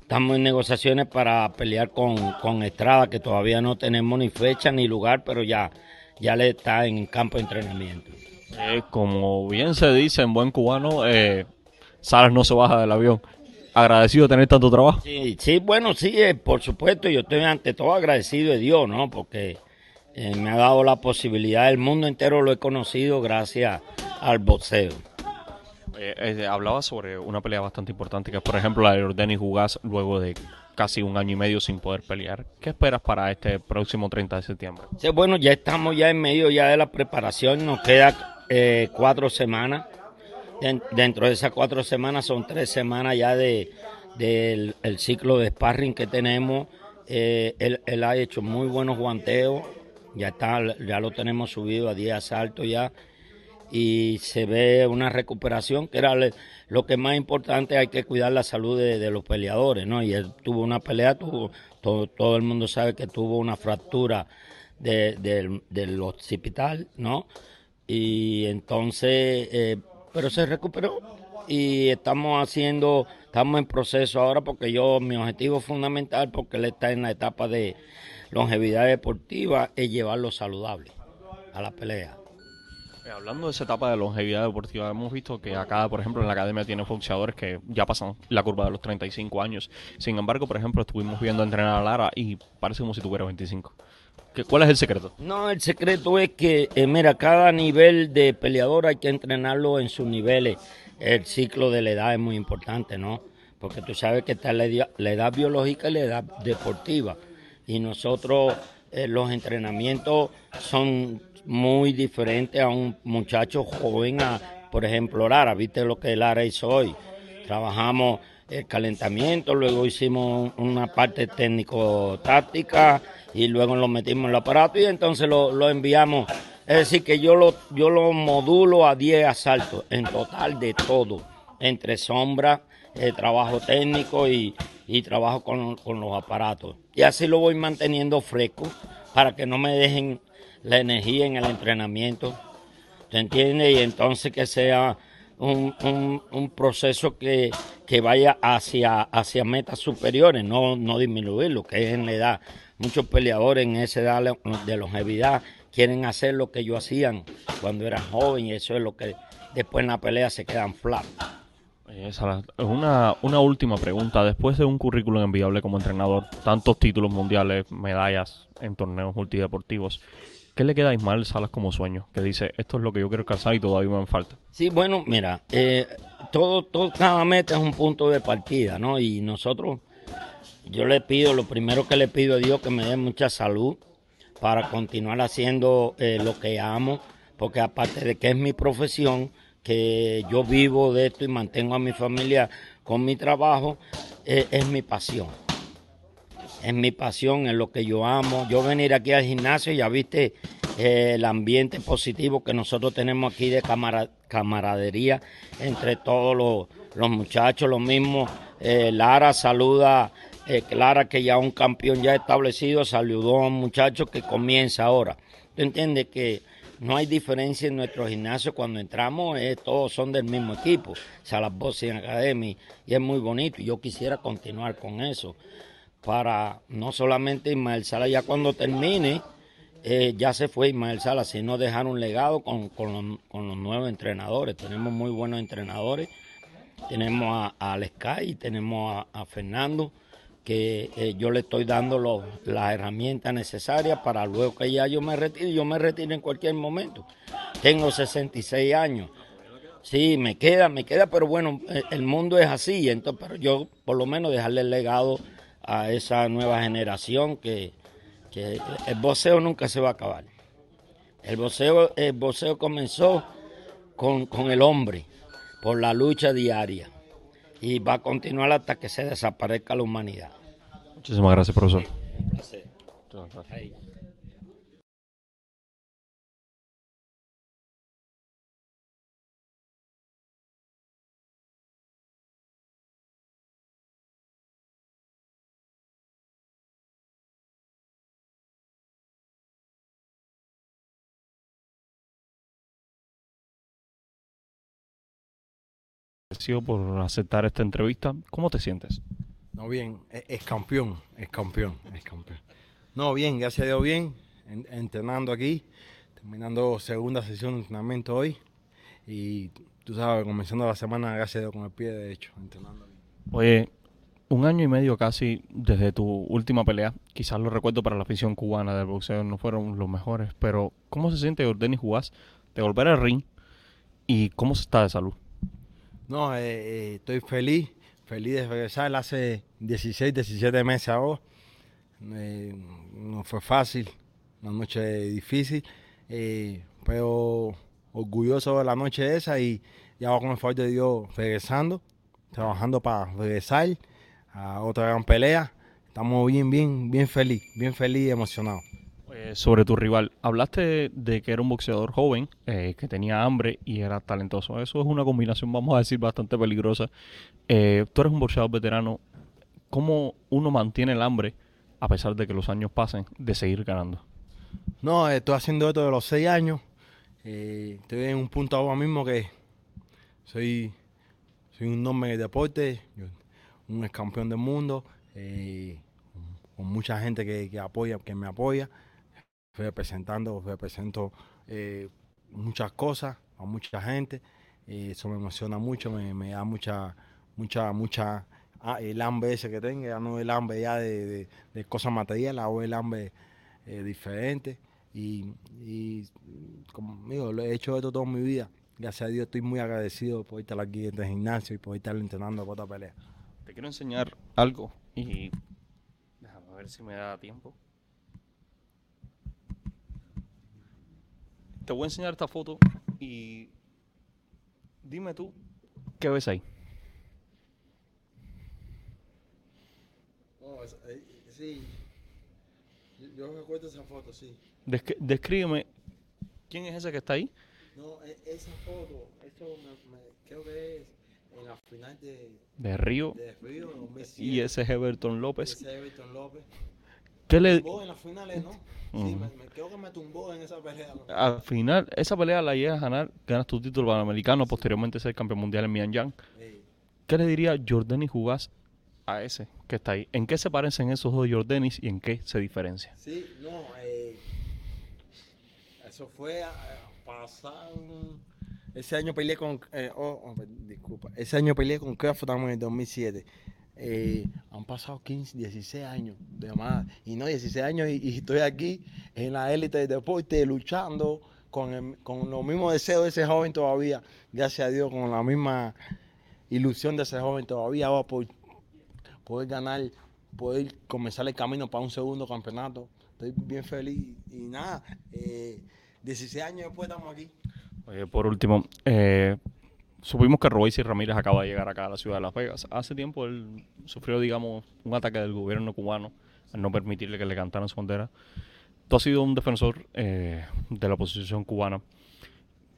Estamos en negociaciones para pelear con, con Estrada, que todavía no tenemos ni fecha ni lugar, pero ya, ya le está en campo de entrenamiento. Eh, como bien se dice en buen cubano, eh, Salas no se baja del avión. Agradecido de tener tanto trabajo. Sí, sí, bueno, sí, eh, por supuesto, yo estoy ante todo agradecido de Dios, ¿no? Porque eh, me ha dado la posibilidad, el mundo entero lo he conocido gracias al boxeo. Eh, eh, hablaba sobre una pelea bastante importante, que es por ejemplo la de Denis Jugás luego de casi un año y medio sin poder pelear. ¿Qué esperas para este próximo 30 de septiembre? Sí, bueno, ya estamos ya en medio ya de la preparación, nos queda eh, cuatro semanas. Den- dentro de esas cuatro semanas son tres semanas ya de del el ciclo de sparring que tenemos. Eh, él, él ha hecho muy buenos guanteos, ya está, ya lo tenemos subido a 10 asaltos ya. Y se ve una recuperación que era lo que más importante hay que cuidar la salud de, de los peleadores no y él tuvo una pelea tuvo todo, todo el mundo sabe que tuvo una fractura de- del, del occipital no y entonces eh, pero se recuperó y estamos haciendo estamos en proceso ahora porque yo mi objetivo fundamental porque él está en la etapa de longevidad deportiva es llevarlo saludable a la pelea Eh, hablando de esa etapa de longevidad deportiva, hemos visto que acá, por ejemplo, en la academia tiene boxeadores que ya pasan la curva de los 35 años. Sin embargo, por ejemplo, estuvimos viendo entrenar a Lara y parece como si tuviera 25. ¿Qué, ¿Cuál es el secreto? No, el secreto es que, eh, mira, cada nivel de peleador hay que entrenarlo en sus niveles. El ciclo de la edad es muy importante, ¿no? Porque tú sabes que está la edad, la edad biológica y la edad deportiva. Y nosotros, eh, los entrenamientos son muy diferentes a un muchacho joven, a, por ejemplo, Lara. ¿Viste lo que Lara hizo hoy? Trabajamos el calentamiento, luego hicimos una parte técnico-táctica y luego lo metimos en el aparato y entonces lo, lo enviamos. Es decir, que yo lo, yo lo modulo a 10 asaltos en total de todo, entre sombra, eh, trabajo técnico y, y trabajo con, con los aparatos. Y así lo voy manteniendo fresco para que no me dejen la energía en el entrenamiento. ¿Te entiendes? Y entonces que sea un, un- proceso que, que vaya hacia, hacia metas superiores, no, no disminuir que es en la edad. Muchos peleadores en esa edad de longevidad quieren hacer lo que ellos hacían cuando eran jóvenes y eso es lo que después en la pelea se quedan flat. Eh, Salas, una, una última pregunta. Después de un currículum enviable como entrenador, tantos títulos mundiales, medallas en torneos multideportivos, ¿qué le queda a Ismael Salas como sueño? Que dice, esto es lo que yo quiero alcanzar y todavía me falta. Sí, bueno, mira, eh, todo, todo, cada meta es un punto de partida, ¿no? Y nosotros, yo le pido, lo primero que le pido a Dios que me dé mucha salud para continuar haciendo eh, lo que amo, porque aparte de que es mi profesión, que yo vivo de esto y mantengo a mi familia con mi trabajo, eh, es mi pasión. Es mi pasión, es lo que yo amo. Yo venir aquí al gimnasio, ya viste eh, el ambiente positivo que nosotros tenemos aquí de camara- camaradería entre todos los, los muchachos, lo mismo. eh, Lara saluda, eh, Clara que ya un campeón ya establecido, saludó a un muchacho que comienza ahora. ¿Tú entiendes que no hay diferencia en nuestro gimnasio cuando entramos, todos son del mismo equipo, Salas Boxing Academy, y es muy bonito. Yo quisiera continuar con eso para no solamente Ismael Sala, ya cuando termine, eh, ya se fue Ismael Sala, sino dejar un legado con, con, los, nuevos entrenadores. Tenemos muy buenos entrenadores, tenemos a, a Alex tenemos a Fernando que eh, yo le estoy dando las herramientas necesarias para luego que ya yo me retire. Yo me retiro en cualquier momento. Tengo 66 años. Sí, me queda, me queda, pero bueno, eh, el mundo es así. Entonces, pero yo por lo menos dejarle el legado a esa nueva generación que, que el boxeo nunca se va a acabar. El boxeo, el boxeo comenzó con, con el hombre, por la lucha diaria y va a continuar hasta que se desaparezca la humanidad. Muchísimas gracias, profesor. Agradecido por aceptar esta entrevista. ¿Cómo te sientes? No, bien, es, es campeón, es campeón, es campeón. No, bien, gracias a Dios, bien, en- entrenando aquí, terminando segunda sesión de entrenamiento hoy y tú sabes, comenzando la semana, gracias a Dios, con el pie derecho, entrenando. Oye, un año y medio casi desde tu última pelea, quizás los recuerdos para la afición cubana del boxeo no fueron los mejores, pero ¿cómo se siente Jordanis Jugás de volver al ring y cómo se está de salud? No, eh, eh, estoy feliz, feliz de regresar hace 16, 17 meses ahora. Eh, no fue fácil, una noche difícil, pero orgulloso de la noche esa y, y ahora con el favor de Dios regresando, trabajando para regresar a otra gran pelea. Estamos bien, bien, bien feliz, bien feliz y emocionado. Eh, sobre tu rival, hablaste de que era un boxeador joven, eh, que tenía hambre y era talentoso. Eso es una combinación, vamos a decir, bastante peligrosa. Eh, tú eres un boxeador veterano. ¿Cómo uno mantiene el hambre, a pesar de que los años pasen, de seguir ganando? No, estoy haciendo esto de los seis años. Estoy en un punto ahora mismo que soy, soy un nombre en el deporte, un ex campeón del mundo, con mucha gente que apoya, que me apoya, representando, represento eh, muchas cosas a mucha gente. eso me emociona mucho, me, da mucha, mucha, mucha ah, el hambre ese que tengo, ya no el hambre ya de, de- de cosas materiales, ahora el hambre eh, diferente. Y, como digo, lo he hecho esto toda mi vida. Gracias a Dios estoy muy agradecido por estar aquí en el gimnasio y por estar entrenando para esta pelea. Te quiero enseñar algo y déjame ver si me da tiempo. Te voy a enseñar esta foto y dime tú qué ves ahí. sí, yo recuerdo esa foto, sí. Descri- descríbeme quién es ese que está ahí. No, esa foto, eso creo que es en la final de, De Río Río 2007. y ese es Everton López. Ese Everton López. ¿Qué le, tumbó en las finales, ¿no? Sí, Ujú. me, me creo que me tumbó en esa pelea. ¿no? al final, esa pelea la llegas a ganar, ganas tu título panamericano, posteriormente ser campeón mundial en Mianyang. Eh, ¿Qué le diría Jordanis Jugás a ese que está ahí? ¿En qué se parecen esos dos Jordanis y en qué se diferencian? Sí, no, eh, eso fue a, pasar. Ese año peleé con. eh, oh, oh, disculpa. Ese año peleé con también en el 2007. Eh, han pasado 15, 16 años de más. Y no, 16 años y, estoy aquí en la élite del deporte luchando con, con los mismos deseos de ese joven todavía. Gracias a Dios, con la misma ilusión de ese joven todavía. Ahora por poder ganar, poder comenzar el camino para un segundo campeonato. Estoy bien feliz y nada. Eh, 16 años después estamos aquí. Oye, por último, eh, supimos que Royce Ramírez acaba de llegar acá a la ciudad de Las Vegas. Hace tiempo él sufrió, digamos, un ataque del gobierno cubano al no permitirle que le cantaran su bandera. Tú has sido un defensor eh, de la oposición cubana.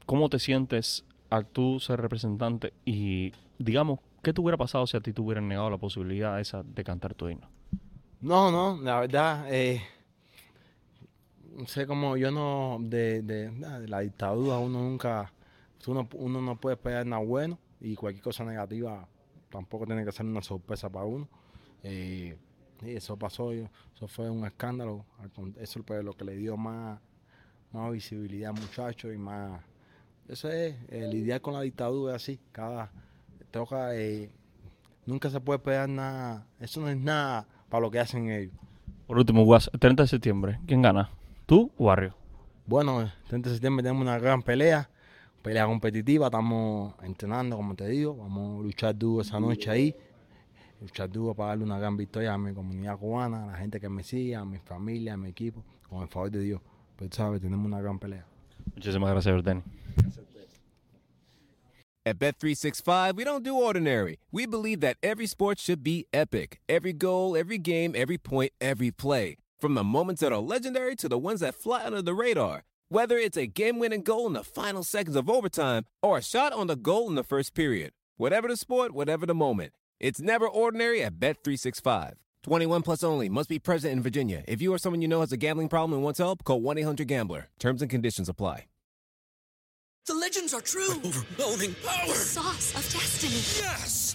¿Cómo te sientes al tú ser representante y, digamos, qué te hubiera pasado si a ti te hubieran negado la posibilidad esa de cantar tu himno? No, no, la verdad, eh, no sé cómo yo no, de, de, la dictadura uno nunca, uno, uno no puede esperar nada bueno y cualquier cosa negativa tampoco tiene que ser una sorpresa para uno. Eh, y eso pasó, eso fue un escándalo, eso fue lo que le dio más, más visibilidad al muchacho y más... Eso es, eh, lidiar con la dictadura así, cada... Toca, eh, nunca se puede esperar nada, eso no es nada para lo que hacen ellos. Por último, Guas, 30 de septiembre, ¿quién gana? ¿Tú o Barrio? Bueno, el 30 de septiembre tenemos una gran pelea, pelea competitiva, estamos entrenando, como te digo, vamos a luchar duro esa noche ahí, luchar duro para darle una gran victoria a mi comunidad cubana, a la gente que me sigue, a mi familia, a mi equipo, con el favor de Dios. Pues tú sabes, tenemos una gran pelea. Muchísimas gracias, Berteni. At Bet365, we don't do ordinary. We believe that every sport should be epic. Every goal, every game, every point, every play. From the moments that are legendary to the ones that fly under the radar. Whether it's a game winning goal in the final seconds of overtime or a shot on the goal in the first period. Whatever the sport, whatever the moment. It's never ordinary at Bet365. 21 plus only. Must be present in Virginia. If you or someone you know has a gambling problem and wants help, call 1 800 Gambler. Terms and conditions apply. The legends are true. Overwhelming power! The sauce of destiny. Yes!